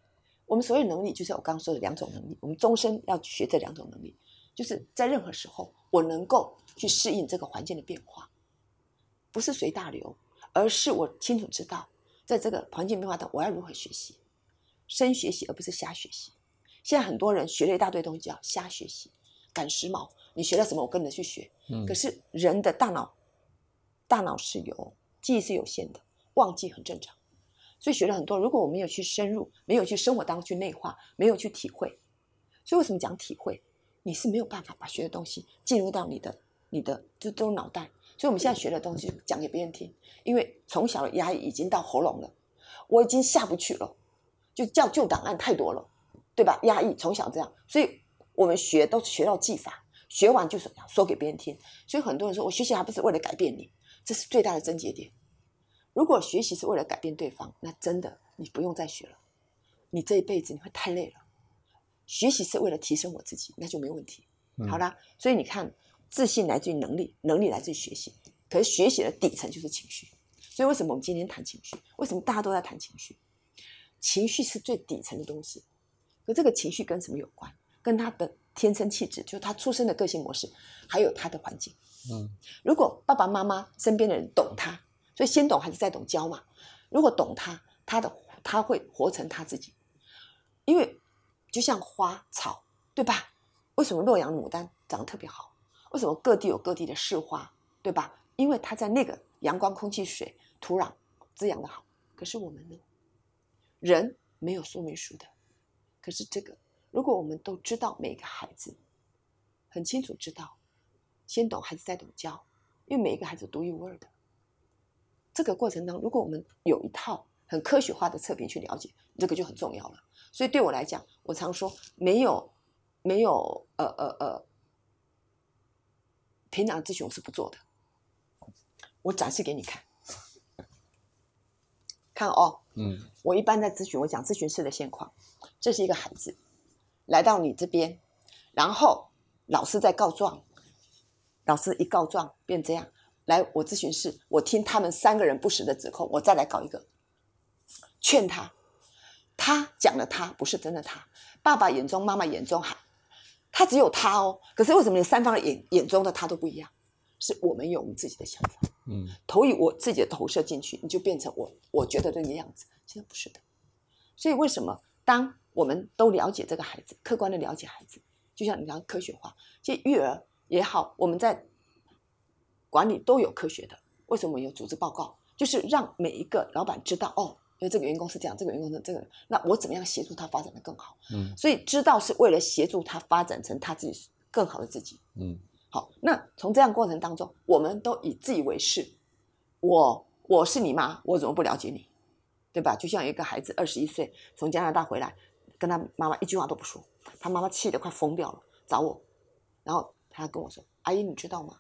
Speaker 1: 我们所有能力就是我刚刚说的两种能力，我们终身要学这两种能力，就是在任何时候我能够去适应这个环境的变化，不是随大流，而是我清楚知道，在这个环境变化的，我要如何学习。深学习而不是瞎学习。现在很多人学了一大堆东西叫瞎学习，赶时髦。你学了什么，我跟着去学。嗯。可是人的大脑，大脑是有记忆是有限的，忘记很正常。所以学了很多，如果我没有去深入，没有去生活当中去内化，没有去体会，所以为什么讲体会？你是没有办法把学的东西进入到你的、你的就都脑袋，所以我们现在学的东西讲给别人听，因为从小的压抑已经到喉咙了，我已经下不去了，就叫旧档案太多了，对吧？压抑从小这样，所以我们学都是学到技法，学完就是要说给别人听。所以很多人说我学习还不是为了改变你，这是最大的症结点。如果学习是为了改变对方，那真的你不用再学了，你这一辈子你会太累了。学习是为了提升我自己，那就没问题。好啦，所以你看。自信来自于能力，能力来自于学习。可是学习的底层就是情绪，所以为什么我们今天谈情绪？为什么大家都在谈情绪？情绪是最底层的东西。可这个情绪跟什么有关？跟他的天生气质，就是他出生的个性模式，还有他的环境。嗯，如果爸爸妈妈身边的人懂他，所以先懂还是再懂教嘛？如果懂他，他的他会活成他自己。因为就像花草，对吧？为什么洛阳牡丹长得特别好？为什么各地有各地的市花，对吧？因为它在那个阳光、空气、水、土壤滋养的好。可是我们呢？人没有说明书的。可是这个，如果我们都知道每个孩子很清楚知道，先懂孩子再懂教，因为每一个孩子独一无二的。这个过程当中，如果我们有一套很科学化的测评去了解，这个就很重要了。所以对我来讲，我常说没有没有呃呃呃。平常咨询我是不做的，我展示给你看，看哦，嗯，我一般在咨询，我讲咨询师的现况，这是一个孩子来到你这边，然后老师在告状，老师一告状变这样，来我咨询室，我听他们三个人不实的指控，我再来搞一个，劝他，他讲的他不是真的他，爸爸眼中妈妈眼中还。他只有他哦，可是为什么你三方的眼眼中的他都不一样？是我们有我们自己的想法，嗯，投以我自己的投射进去，你就变成我我觉得这个样子，其实不是的。所以为什么当我们都了解这个孩子，客观的了解孩子，就像你讲科学化，其实育儿也好，我们在管理都有科学的。为什么有组织报告？就是让每一个老板知道哦。因为这个员工是这样，这个员工是这个，那我怎么样协助他发展的更好？嗯，所以知道是为了协助他发展成他自己更好的自己。嗯，好，那从这样过程当中，我们都以自以为是，我我是你妈，我怎么不了解你？对吧？就像一个孩子二十一岁从加拿大回来，跟他妈妈一句话都不说，他妈妈气得快疯掉了，找我，然后他跟我说：“阿姨，你知道吗？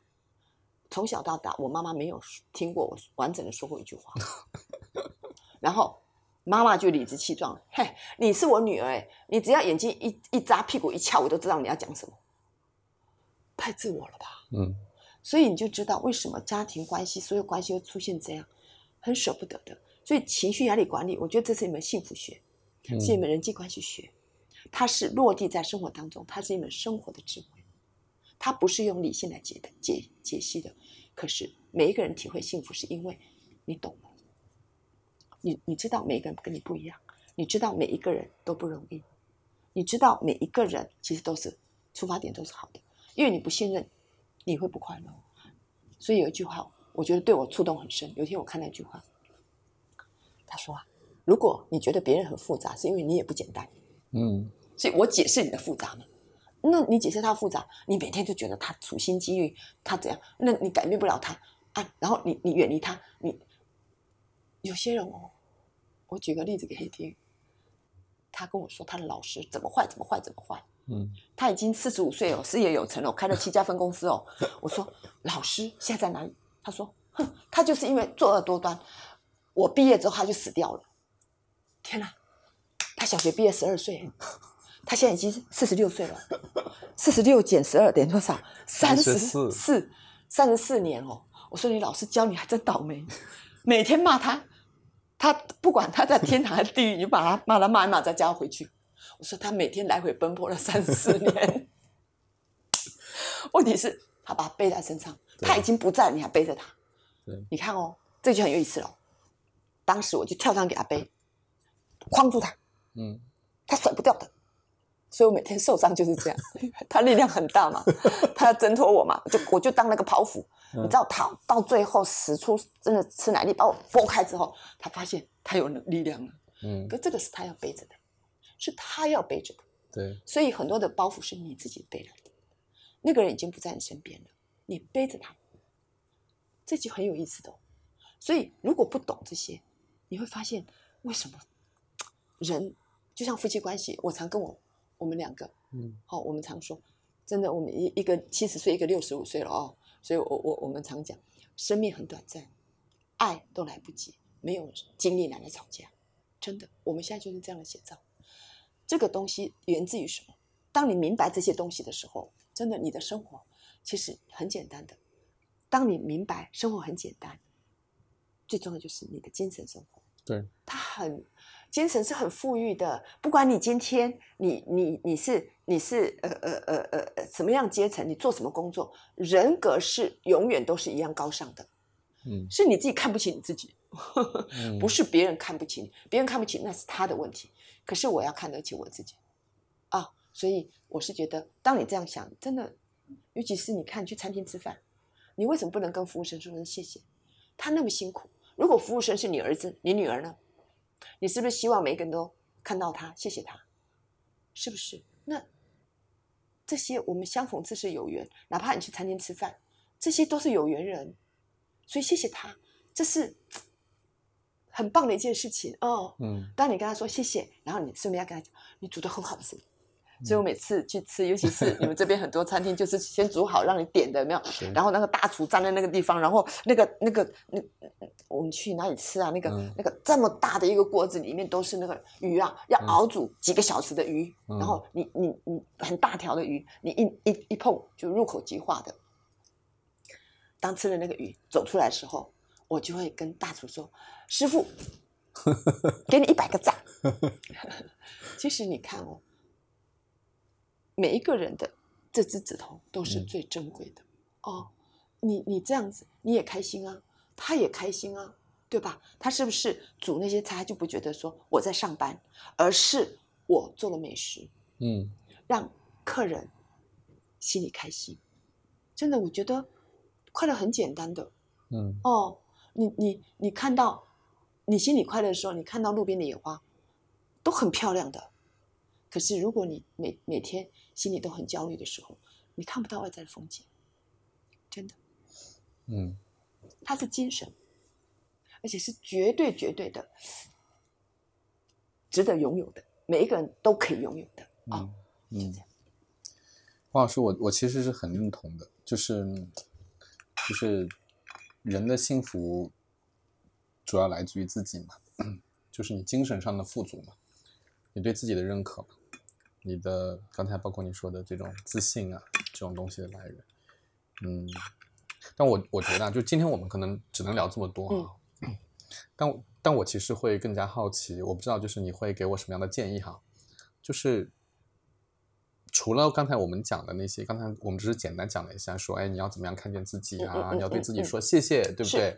Speaker 1: 从小到大，我妈妈没有听过我完整的说过一句话。(laughs) ”然后妈妈就理直气壮了，嘿，你是我女儿哎，你只要眼睛一一眨，屁股一翘，我都知道你要讲什么。太自我了吧？嗯，所以你就知道为什么家庭关系所有关系会出现这样，很舍不得的。所以情绪压力管理，我觉得这是一门幸福学，是一门人际关系学，它是落地在生活当中，它是一门生活的智慧，它不是用理性来解的解解析的。可是每一个人体会幸福，是因为你懂了。你你知道每一个人跟你不一样，你知道每一个人都不容易，你知道每一个人其实都是出发点都是好的，因为你不信任，你会不快乐。所以有一句话，我觉得对我触动很深。有一天我看那句话，他说啊，如果你觉得别人很复杂，是因为你也不简单。嗯，所以我解释你的复杂嘛。那你解释他复杂，你每天就觉得他处心积虑，他怎样？那你改变不了他啊。然后你你远离他，你。有些人哦，我举个例子给你听。他跟我说他的老师怎么坏，怎么坏，怎么坏。嗯，他已经四十五岁哦，事业有成了，开了七家分公司哦。(laughs) 我说老师现在在哪里？他说，哼，他就是因为作恶多端。我毕业之后他就死掉了。天哪，他小学毕业十二岁，他现在已经四十六岁了。四十六减十二等于多少？三十四，三十四年哦。我说你老师教你还真倒霉。每天骂他，他不管他在天堂还是地狱，你把他骂他骂一骂再叫他回去。我说他每天来回奔波了三四 (laughs) 年，问题是他把他背在身上，他已经不在，你还背着他。你看哦，这就很有意思了。当时我就跳上给他背，框住他，嗯，他甩不掉的。所以我每天受伤就是这样，(laughs) 他力量很大嘛，他要挣脱我嘛，就我就当那个跑斧。你知道他到最后使出真的吃奶力把我拨开之后，他发现他有力量了。嗯，可这个是他要背着的，是他要背着的。
Speaker 2: 对，
Speaker 1: 所以很多的包袱是你自己背来的。那个人已经不在你身边了，你背着他，这就很有意思的。所以如果不懂这些，你会发现为什么人就像夫妻关系，我常跟我我们两个，嗯，好，我们常说，真的，我们一一个七十岁，一个六十五岁了哦，所以我我我们常讲，生命很短暂，爱都来不及，没有精力拿来吵架，真的，我们现在就是这样的写照。这个东西源自于什么？当你明白这些东西的时候，真的，你的生活其实很简单的。当你明白生活很简单，最重要就是你的精神生活。
Speaker 2: 对，
Speaker 1: 它很精神是很富裕的。不管你今天你你你是你是呃呃呃呃呃什么样阶层，你做什么工作，人格是永远都是一样高尚的。
Speaker 2: 嗯，
Speaker 1: 是你自己看不起你自己，(laughs) 不是别人看不起你，别人看不起那是他的问题。可是我要看得起我自己啊，所以我是觉得，当你这样想，真的，尤其是你看去餐厅吃饭，你为什么不能跟服务生说声谢谢？他那么辛苦。如果服务生是你儿子、你女儿呢？你是不是希望每个人都看到他，谢谢他？是不是？那这些我们相逢自是有缘，哪怕你去餐厅吃饭，这些都是有缘人，所以谢谢他，这是。很棒的一件事情哦，嗯，当你跟他说谢谢，然后你顺便要跟他讲，你煮的很好吃，所以我每次去吃，尤其是你们这边很多餐厅，就是先煮好让你点的，没有？然后那个大厨站在那个地方，然后那个那个那我们去哪里吃啊？那个那个这么大的一个锅子里面都是那个鱼啊，要熬煮几个小时的鱼，然后你你你很大条的鱼，你一一一碰就入口即化的。当吃了那个鱼走出来的时候。我就会跟大厨说：“师傅，给你一百个赞。(laughs) ”其实你看哦，每一个人的这只指头都是最珍贵的哦。你你这样子你也开心啊，他也开心啊，对吧？他是不是煮那些菜就不觉得说我在上班，而是我做了美食，嗯，让客人心里开心。真的，我觉得快乐很简单的，嗯哦。你你你看到，你心里快乐的时候，你看到路边的野花，都很漂亮的。可是如果你每每天心里都很焦虑的时候，你看不到外在的风景，真的。嗯，它是精神，而且是绝对绝对的，值得拥有的，每一个人都可以拥有的啊。嗯，
Speaker 2: 黄老师，我我其实是很认同的，就是就是。人的幸福主要来自于自己嘛，就是你精神上的富足嘛，你对自己的认可嘛，你的刚才包括你说的这种自信啊，这种东西的来源，嗯，但我我觉得啊，就今天我们可能只能聊这么多啊，(clears throat) 但但我其实会更加好奇，我不知道就是你会给我什么样的建议哈，就是。除了刚才我们讲的那些，刚才我们只是简单讲了一下，说，哎，你要怎么样看见自己啊？你要对自己说谢谢，对不对？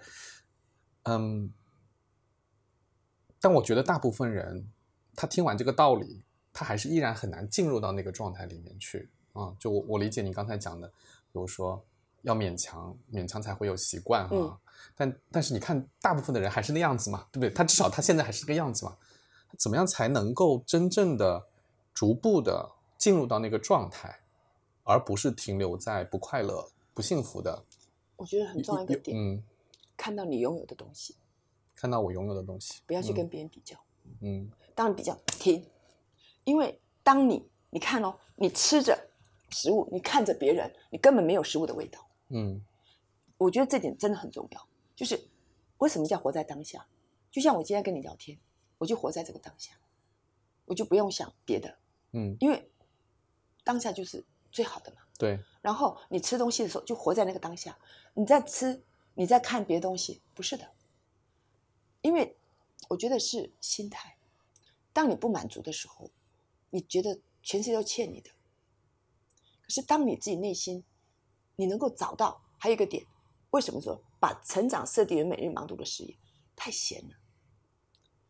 Speaker 2: 嗯。但我觉得大部分人，他听完这个道理，他还是依然很难进入到那个状态里面去啊。就我我理解你刚才讲的，比如说要勉强，勉强才会有习惯哈。但但是你看，大部分的人还是那样子嘛，对不对？他至少他现在还是这个样子嘛。怎么样才能够真正的、逐步的？进入到那个状态，而不是停留在不快乐、不幸福的。
Speaker 1: 我觉得很重要一个点，嗯，看到你拥有的东西，
Speaker 2: 看到我拥有的东西，
Speaker 1: 不要去跟别人比较。嗯，当然比较停，因为当你你看哦，你吃着食物，你看着别人，你根本没有食物的味道。嗯，我觉得这点真的很重要。就是为什么叫活在当下？就像我今天跟你聊天，我就活在这个当下，我就不用想别的。嗯，因为。当下就是最好的嘛。
Speaker 2: 对。
Speaker 1: 然后你吃东西的时候，就活在那个当下。你在吃，你在看别的东西，不是的。因为我觉得是心态。当你不满足的时候，你觉得全世界都欠你的。可是当你自己内心，你能够找到，还有一个点，为什么说把成长设定为每日忙碌的事业？太闲了。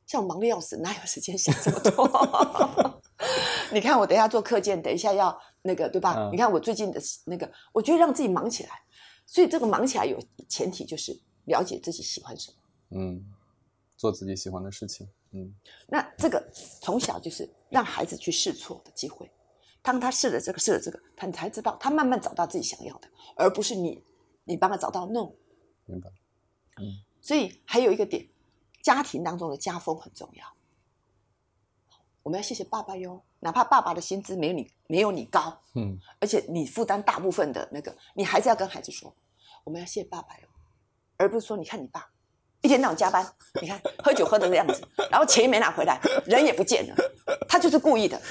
Speaker 1: 像我忙得要死，哪有时间想这么多？(laughs) (laughs) 你看我等一下做课件，等一下要那个对吧？你看我最近的那个，我觉得让自己忙起来，所以这个忙起来有前提就是了解自己喜欢什么，
Speaker 2: 嗯，做自己喜欢的事情，嗯。
Speaker 1: 那这个从小就是让孩子去试错的机会，当他试了这个试了这个，他才知道他慢慢找到自己想要的，而不是你你帮他找到 no。
Speaker 2: 明白。嗯，
Speaker 1: 所以还有一个点，家庭当中的家风很重要。我们要谢谢爸爸哟，哪怕爸爸的薪资没有你没有你高，
Speaker 2: 嗯，
Speaker 1: 而且你负担大部分的那个，你还是要跟孩子说，我们要谢谢爸爸哟，而不是说你看你爸一天到晚加班，你看喝酒喝成这样子，然后钱也没拿回来，人也不见了，他就是故意的。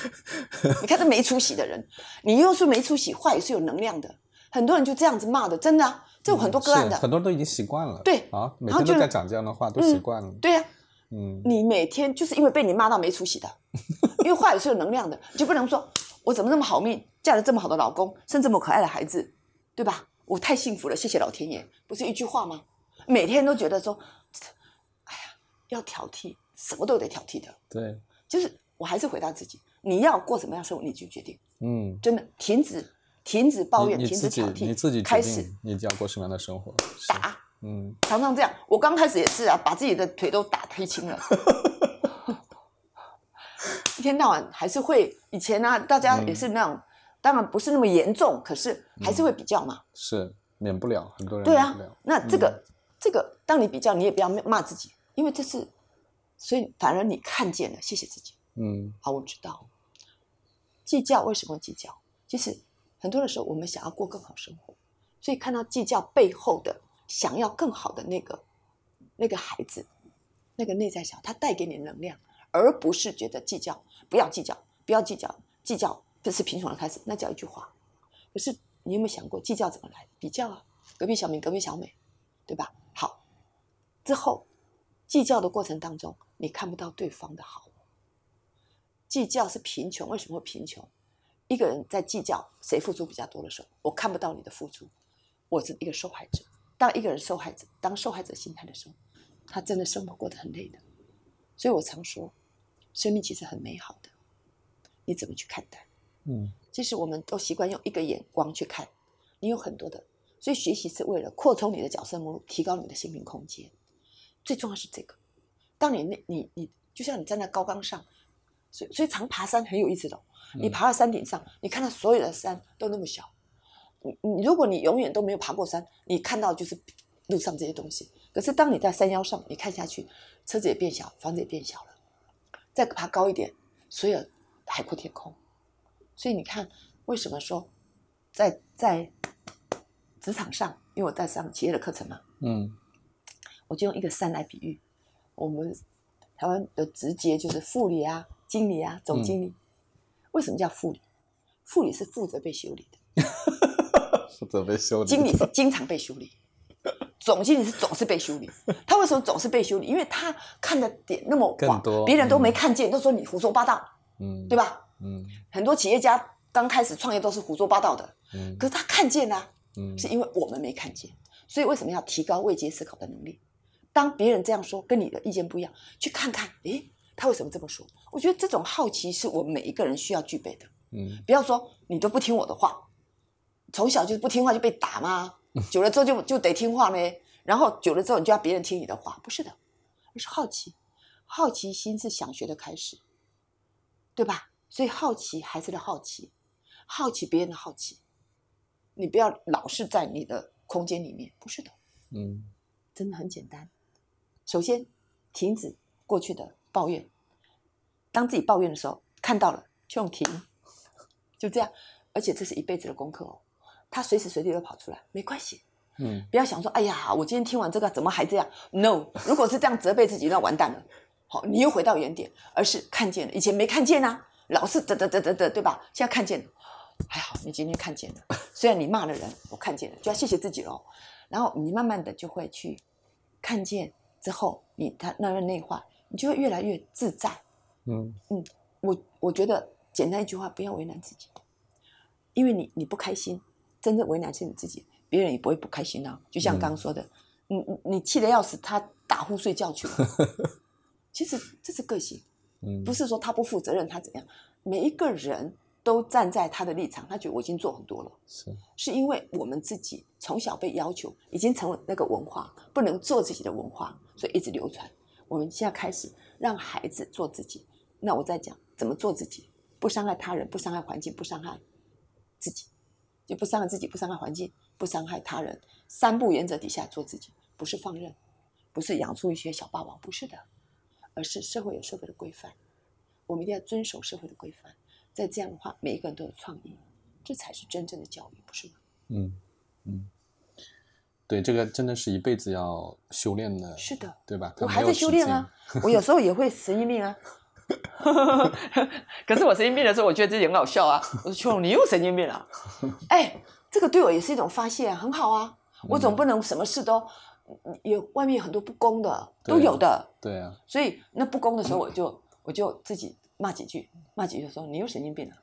Speaker 1: 你看这没出息的人，你又是没出息，话也是有能量的，很多人就这样子骂的，真的啊，这有很多个案的，
Speaker 2: 很多人都已经习惯了，
Speaker 1: 对
Speaker 2: 啊，每天都在讲这样的话，都习惯了，
Speaker 1: 对呀、
Speaker 2: 嗯，
Speaker 1: 你每天就是因为被你骂到没出息的，(laughs) 因为话也是有能量的，你就不能说我怎么那么好命，嫁了这么好的老公，生这么可爱的孩子，对吧？我太幸福了，谢谢老天爷，不是一句话吗？每天都觉得说，哎呀，要挑剔，什么都得挑剔的，
Speaker 2: 对，
Speaker 1: 就是我还是回答自己，你要过什么样的生活，你去决定，
Speaker 2: 嗯，
Speaker 1: 真的停止停止抱怨，停止挑剔，
Speaker 2: 你自己
Speaker 1: 开始。
Speaker 2: 你要过什么样的生活，
Speaker 1: 打。
Speaker 2: 嗯，
Speaker 1: 常常这样，我刚开始也是啊，把自己的腿都打黑青了，(laughs) 一天到晚还是会。以前呢、大家也是那种，当然不是那么严重，可是还是会比较嘛。
Speaker 2: 是免不了，很多人
Speaker 1: 对啊那这个、这个，当你比较，你也不要骂自己，因为这是，所以反而你看见了，谢谢自己。
Speaker 2: 嗯
Speaker 1: 好，我知道，计较为什么计较？其实很多的时候，我们想要过更好生活，所以看到计较背后的想要更好的那个那个孩子，那个内在小，他带给你能量，而不是觉得计较，不要计较，不要计较，计较这是贫穷的开始，那叫一句话。可是你有没有想过，计较怎么来？比较啊，隔壁小明，隔壁小美，对吧？好，之后计较的过程当中，你看不到对方的好。计较是贫穷，为什么会贫穷？一个人在计较谁付出比较多的时候，我看不到你的付出，我是一个受害者。当一个人受害者，当受害者心态的时候，他真的生活过得很累的。所以我常说，生命其实很美好的，你怎么去看待？
Speaker 2: 嗯
Speaker 1: 其实我们都习惯用一个眼光去看，你有很多的，所以学习是为了扩充你的角色目录，提高你的心灵空间。最重要是这个，当你那你你就像你站在高岗上，所以所以常爬山很有意思的哦、你
Speaker 2: 嗯
Speaker 1: 爬到山顶上，你看到所有的山都那么小，你你如果你永远都没有爬过山，你看到就是路上这些东西。可是当你在山腰上，你看下去，车子也变小，房子也变小了，再爬高一点，所有海阔天空。所以你看，为什么说在在职场上，因为我在上企业的课程嘛，
Speaker 2: 嗯
Speaker 1: 我就用一个山来比喻，我们台湾的直接就是副理啊、经理啊、总经理。为什么叫副理？副理是负责被修理的，(laughs)
Speaker 2: 负责被修理，
Speaker 1: 经理是经常被修理，总经理是总是被修理。他为什么总是被修理？因为他看的点那么广，别人都没
Speaker 2: 嗯
Speaker 1: 看见，都说你胡说八道，
Speaker 2: 嗯，
Speaker 1: 对吧？
Speaker 2: 嗯
Speaker 1: 很多企业家刚开始创业都是胡说八道的，
Speaker 2: 嗯
Speaker 1: 可是他看见啦、
Speaker 2: 嗯
Speaker 1: 是因为我们没看见。所以为什么要提高未接思考的能力？当别人这样说，跟你的意见不一样，去看看，诶，他为什么这么说？我觉得这种好奇是我们每一个人需要具备的。
Speaker 2: 嗯
Speaker 1: 不要说你都不听我的话，从小就是不听话就被打吗？久了之后就就得听话呢？然后久了之后你就要别人听你的话？不是的，而是好奇，好奇心是想学的开始，对吧？所以好奇孩子的好奇，好奇别人的好奇，你不要老是在你的空间里面，不是的，
Speaker 2: 嗯
Speaker 1: 真的很简单。首先，停止过去的抱怨。当自己抱怨的时候，看到了就用停，就这样。而且这是一辈子的功课哦，他随时随地都跑出来，没关系。
Speaker 2: 嗯
Speaker 1: 不要想说，哎呀，我今天听完这个怎么还这样？No，如果是这样责备自己，那完蛋了。好，你又回到原点，而是看见了，以前没看见啊，老是得得得得得，对吧？现在看见了，还好你今天看见了，虽然你骂了人，我看见了，就要谢谢自己喽。然后你慢慢的就会去看见之后，你他那个内化，你就会越来越自在。
Speaker 2: 嗯
Speaker 1: 我我觉得简单一句话，不要为难自己，因为你你不开心，真正为难是你自己，别人也不会不开心啊。就像刚刚说的，你你你气得要死，他打呼睡觉去了。(laughs) 其实这是个性，
Speaker 2: 嗯，
Speaker 1: 不是说他不负责任，他怎样。每一个人都站在他的立场，他觉得我已经做很多了。
Speaker 2: 是
Speaker 1: 是因为我们自己从小被要求，已经成为那个文化，不能做自己的文化，所以一直流传。我们现在开始让孩子做自己。那我在讲怎么做自己，不伤害他人，不伤害环境，不伤害自己，就不伤害自己，不伤害环境，不伤害他人。三不原则底下做自己，不是放任，不是养出一些小霸王，不是的，而是社会有社会的规范，我们一定要遵守社会的规范。在这样的话，每一个人都有创意，这才是真正的教育，不是吗？
Speaker 2: 嗯嗯，对，这个真的是一辈子要修炼的，
Speaker 1: 是的，
Speaker 2: 对吧？
Speaker 1: 我还在修炼啊，我有时候也会神经病啊。(laughs) 可是我神经病的时候，我觉得自己很好笑啊。我说：“秋你又神经病了。(laughs) ”哎，这个对我也是一种发泄，很好啊。我总不能什么事都有，外面有很多不公的，都有的。
Speaker 2: 对啊。
Speaker 1: 所以那不公的时候，我就我就自己骂几句，骂几句说：“你又神经病了。”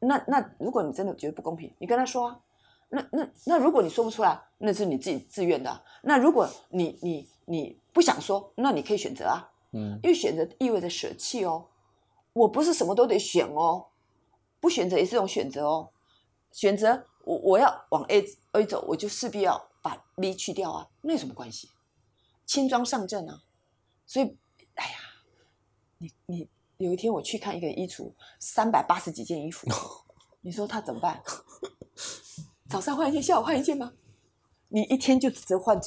Speaker 1: 那那如果你真的觉得不公平，你跟他说啊。那那那如果你说不出来，那是你自己自愿的。那如果你你你不想说，那你可以选择啊。
Speaker 2: 嗯，
Speaker 1: 因为选择意味着舍弃哦，我不是什么都得选哦，不选择也是一种选择哦。选择我我要往 A A 走，我就势必要把 B 去掉啊，那有什么关系？轻装上阵啊。所以，哎呀，你你有一天我去看一个衣橱，三百八十几件衣服，(laughs) 你说他怎么办？早上换一件，下午换一件吗？你一天就只能换，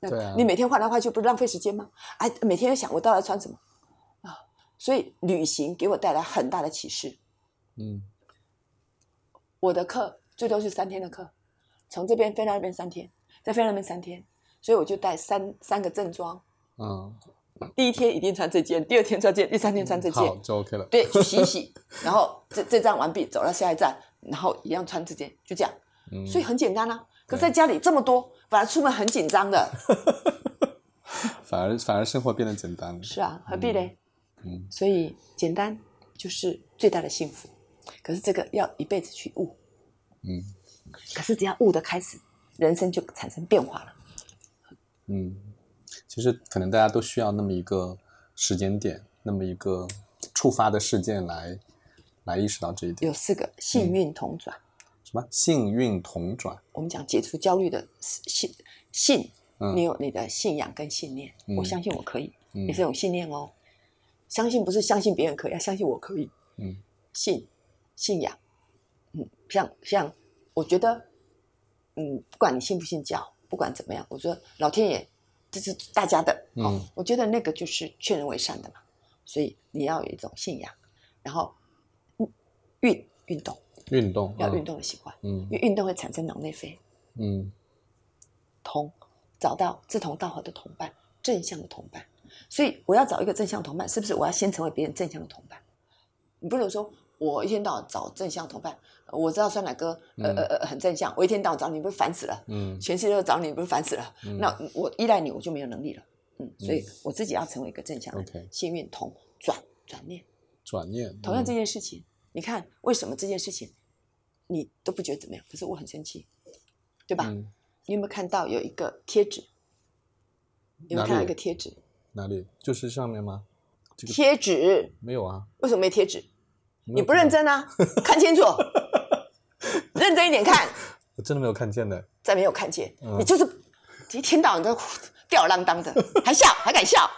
Speaker 2: 对
Speaker 1: 你每天换来换去，不是浪费时间吗？哎，每天要想我到底穿什么啊？所以旅行给我带来很大的启示。
Speaker 2: 嗯，
Speaker 1: 我的课最多是三天的课，从这边飞到那边三天，再飞到那边三天，所以我就带三三个正装。
Speaker 2: 嗯，
Speaker 1: 第一天一定穿这件，第二天穿这件，第三天穿这件，
Speaker 2: 好就 OK 了。
Speaker 1: 对，去洗洗，然后这这站完毕，走到下一站，然后一样穿这件，就这样。
Speaker 2: 嗯，
Speaker 1: 所以很简单啊。可在家里这么多，反而出门很紧张的。(laughs)
Speaker 2: 反而反而生活变得简单了。
Speaker 1: 是啊，何必嘞？
Speaker 2: 嗯，
Speaker 1: 所以简单就是最大的幸福。可是这个要一辈子去悟。
Speaker 2: 嗯。
Speaker 1: 可是只要悟的开始，人生就产生变化了。
Speaker 2: 嗯，其实可能大家都需要那么一个时间点，那么一个触发的事件来来意识到这一点。
Speaker 1: 有四个幸运同转。
Speaker 2: 什么幸运同转？
Speaker 1: 我们讲解除焦虑的信信，你有你的信仰跟信念。我相信我可以，也是一种信念哦。相信不是相信别人可以，要相信我可以。
Speaker 2: 嗯，
Speaker 1: 信信仰，嗯，像像我觉得，嗯，不管你信不信教，不管怎么样，我说老天爷这是大家的，嗯，我觉得那个就是劝人为善的嘛。所以你要有一种信仰，然后运运动。
Speaker 2: 运动
Speaker 1: 要运动的习惯，
Speaker 2: 嗯，
Speaker 1: 因为运动会产生脑内啡，
Speaker 2: 嗯，
Speaker 1: 同找到志同道合的同伴，正向的同伴。所以我要找一个正向同伴，是不是我要先成为别人正向的同伴？你不能说我一天到晚找正向同伴，我知道酸奶哥呃呃呃很正向，我一天到晚找你不是烦死了？
Speaker 2: 嗯，
Speaker 1: 全世界都找你不是烦死了？那我依赖你我就没有能力了。嗯，所以我自己要成为一个正向的，幸运同转转念，
Speaker 2: 转念。
Speaker 1: 同样这件事情。你看，为什么这件事情你都不觉得怎么样？可是我很生气，对吧？你有没有看到有一个贴纸？有没有看到一个贴纸？
Speaker 2: 哪里？就是上面吗？
Speaker 1: 贴纸
Speaker 2: 没有啊？
Speaker 1: 为什么没贴纸？你不认真啊？看清楚，(laughs) 认真一点看。
Speaker 2: 我真的没有看见的。
Speaker 1: 再没有看见，你就是一天到晚都 (laughs) 吊儿郎当的，还笑，还敢笑。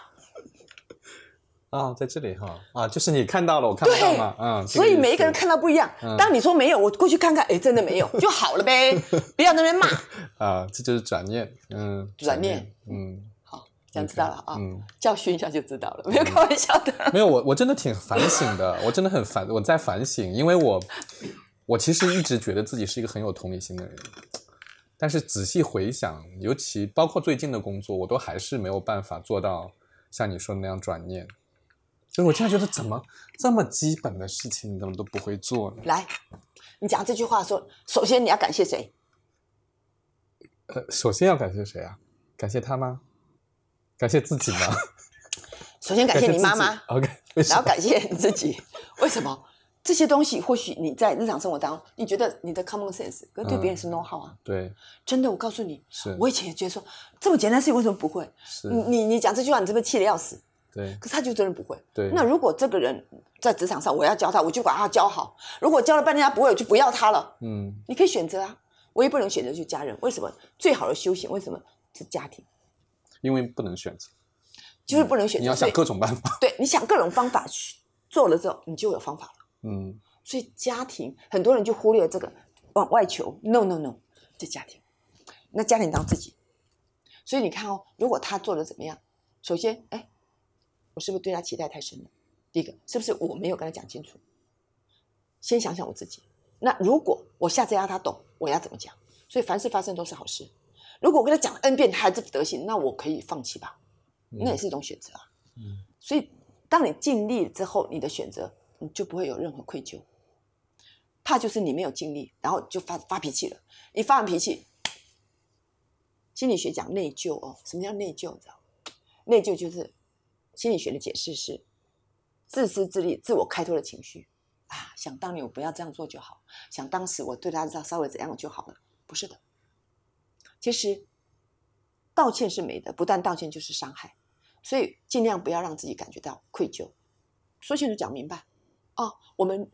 Speaker 2: 啊，在这里哈啊，就是你看到了，我看不到嘛，嗯，
Speaker 1: 所以每一个人看到不一样。当你说没有，我过去看看，哎，真的没有，就好了呗，(laughs) 不要那边骂。
Speaker 2: 啊，这就是转念，嗯，
Speaker 1: 转念，
Speaker 2: 嗯，
Speaker 1: 好，这样知道了啊，嗯，教训一下就知道了，没有开玩笑的。
Speaker 2: 没有，我我真的挺反省的，我真的很反，我在反省，因为我我其实一直觉得自己是一个很有同理心的人，但是仔细回想，尤其包括最近的工作，我都还是没有办法做到像你说的那样转念。所以我现在觉得，怎么这么基本的事情，你怎么都不会做呢？
Speaker 1: 来，你讲这句话说，首先你要感谢谁？
Speaker 2: 呃，首先要感谢谁啊？感谢他吗？感谢自己吗？(laughs)
Speaker 1: 首先感谢你妈妈
Speaker 2: ，OK，(laughs)
Speaker 1: 然后感谢你自己。为什么？这些东西或许你在日常生活当中，你觉得你的 common sense，可是对别人是 know how 啊。
Speaker 2: 对，
Speaker 1: 真的，我告诉你，
Speaker 2: 是
Speaker 1: 我以前也觉得说这么简单事情为什么不会？
Speaker 2: 是，
Speaker 1: 你你你讲这句话，你是不是气得要死？
Speaker 2: 对，
Speaker 1: 可是他就真的不会。
Speaker 2: 对，
Speaker 1: 那如果这个人在职场上，我要教他，我就把他教好。如果教了半天他不会，我就不要他了。
Speaker 2: 嗯，
Speaker 1: 你可以选择啊，我也不能选择去家人。为什么？最好的修行为什么是家庭？
Speaker 2: 因为不能选择，
Speaker 1: 就是不能选择。
Speaker 2: 你要想各种办法。(laughs)
Speaker 1: 对，你想各种方法去做了之后，你就有方法了。
Speaker 2: 嗯，
Speaker 1: 所以家庭很多人就忽略了这个，往外求。No No No，这家庭，那家庭当自己。所以你看哦，如果他做的怎么样？首先，哎，我是不是对他期待太深了？第一个，是不是我没有跟他讲清楚？先想想我自己。那如果我下次要他懂，我要怎么讲？所以凡事发生都是好事。如果我跟他讲了 n 遍，他还这副德行，那我可以放弃吧？那也是一种选择啊。嗯。所以，当你尽力之后，你的选择你就不会有任何愧疚。怕就是你没有尽力，然后就发发脾气了。你发完脾气，心理学讲内疚哦。什么叫内疚？你知道？内疚就是心理学的解释是自私自利、自我开脱的情绪啊。想当年我不要这样做就好，想当时我对他稍微怎样就好了。不是的，其实道歉是美的，不但道歉就是伤害，所以尽量不要让自己感觉到愧疚，说清楚讲明白哦。我们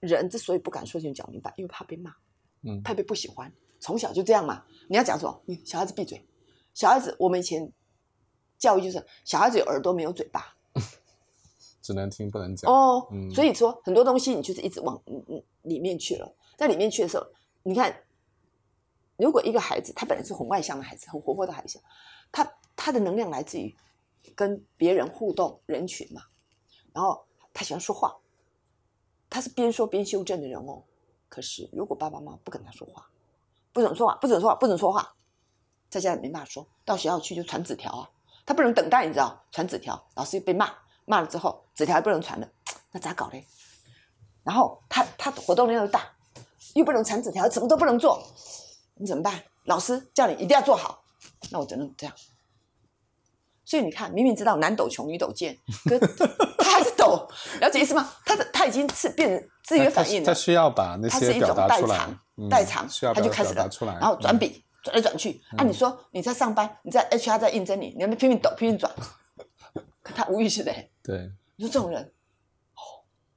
Speaker 1: 人之所以不敢说清楚讲明白，因为怕被骂，嗯，怕被不喜欢，从小就这样嘛。你要讲什么？你小孩子闭嘴。小孩子，我们以前教育就是小孩子有耳朵没有嘴巴，(laughs)
Speaker 2: 只能听不能讲
Speaker 1: 哦。所以说很多东西你就是一直往嗯嗯里面去了，在里面去的时候，你看。如果一个孩子他本来是很外向的孩子，很活泼的孩子，他他的能量来自于跟别人互动、人群嘛，然后他喜欢说话，他是边说边修正的人哦。可是如果爸爸妈妈不跟他说话，不准说话，不准说话，不准说话，在家里没办法说，到学校去就传纸条啊，他不能等待，你知道，传纸条，老师又被骂，骂了之后纸条还不能传了，(tsk) 那咋搞嘞？然后他他活动量又大，又不能传纸条，什么都不能做。你怎么办？老师叫你一定要做好，那我只能这样。所以你看，明明知道男抖穷，女抖贱，可他还是抖，了解意思吗？他的他已经是变成自愿反应了。
Speaker 2: 他需要把那些表达出来，
Speaker 1: 代偿，他就开始了，然后转笔转来转去。啊，你说你在上班，你在 HR 在应征你，你要拼命抖，拼命转，(laughs) 可他无意识的。
Speaker 2: 对，
Speaker 1: 你说这种人，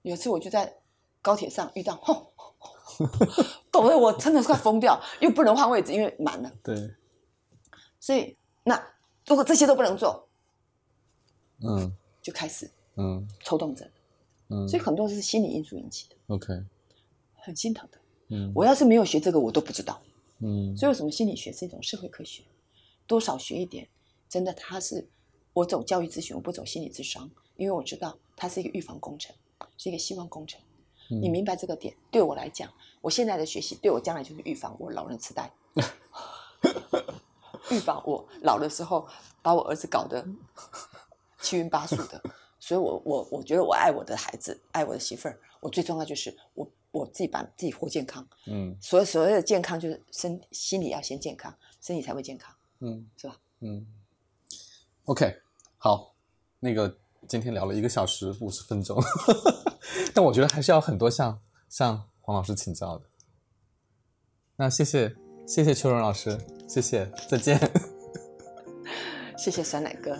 Speaker 1: 有一次我就在高铁上遇到，吼。(laughs) 抖得我真的是快疯掉，又不能换位置，因为满了。
Speaker 2: 对，
Speaker 1: 所以那如果这些都不能做，嗯，就开始嗯抽动症，嗯，所以很多是心理因素引起的。
Speaker 2: OK，
Speaker 1: 很心疼的。嗯，我要是没有学这个，我都不知道。嗯，所以为什么心理学是一种社会科学？多少学一点，真的，它是我走教育咨询，我不走心理智商，因为我知道它是一个预防工程，是一个希望工程。你明白这个点？对我来讲，我现在的学习对我将来就是预防我老人痴呆，预防我老的时候把我儿子搞得七晕八素的。所以，我我我觉得我爱我的孩子，爱我的媳妇儿，我最重要就是我我自己把自己活健康。嗯，所所谓的健康就是身心理要先健康，身体才会健康。嗯，是吧？嗯。
Speaker 2: OK，好，那个今天聊了一个小时五十分钟。(laughs) 但我觉得还是要很多向向黄老师请教的。那谢谢谢谢秋荣老师，谢谢再见。(laughs)
Speaker 1: 谢谢酸奶哥，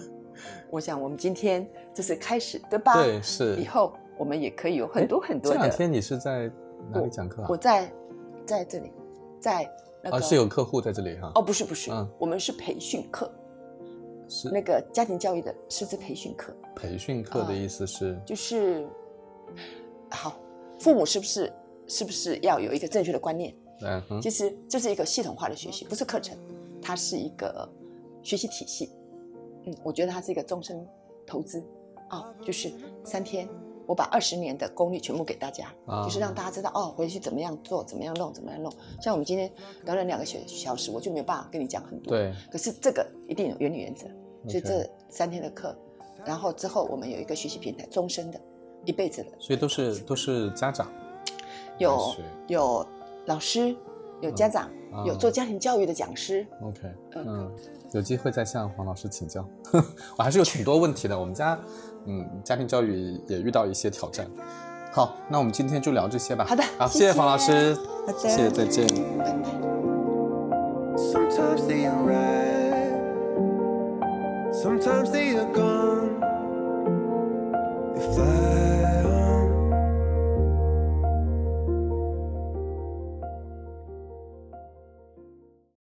Speaker 1: 我想我们今天这是开始，对吧？
Speaker 2: 对，是。
Speaker 1: 以后我们也可以有很多很多。
Speaker 2: 这两天你是在哪里讲课？
Speaker 1: 我在在这里，在那个
Speaker 2: 是有客户在这里哈。
Speaker 1: 哦，不是不是，嗯，我们是培训课，
Speaker 2: 是
Speaker 1: 那个家庭教育的师资培训课。
Speaker 2: 培训课的意思是？
Speaker 1: 就是。好，父母是不是是不是要有一个正确的观念？嗯，其实这是一个系统化的学习，不是课程，它是一个学习体系。嗯，我觉得它是一个终身投资啊，就是三天，我把二十年的功力全部给大家，就是让大家知道哦，回去怎么样做，怎么样弄，怎么样弄。像我们今天短短两个小小时，我就没有办法跟你讲很多。
Speaker 2: 对。
Speaker 1: 可是这个一定有原理原则，所以这三天的课，然后之后我们有一个学习平台，终身的。一辈子的，
Speaker 2: 所以都是都是家长，
Speaker 1: 有有老师，有家长，有做家庭教育的讲师。
Speaker 2: OK，嗯，有机会再向黄老师请教。(laughs) 我还是有挺多问题的。我们家，嗯，家庭教育也遇到一些挑战。好，那我们今天就聊这些吧。
Speaker 1: 好的，
Speaker 2: 好，谢谢黄老师，谢谢，再见。Sometimes they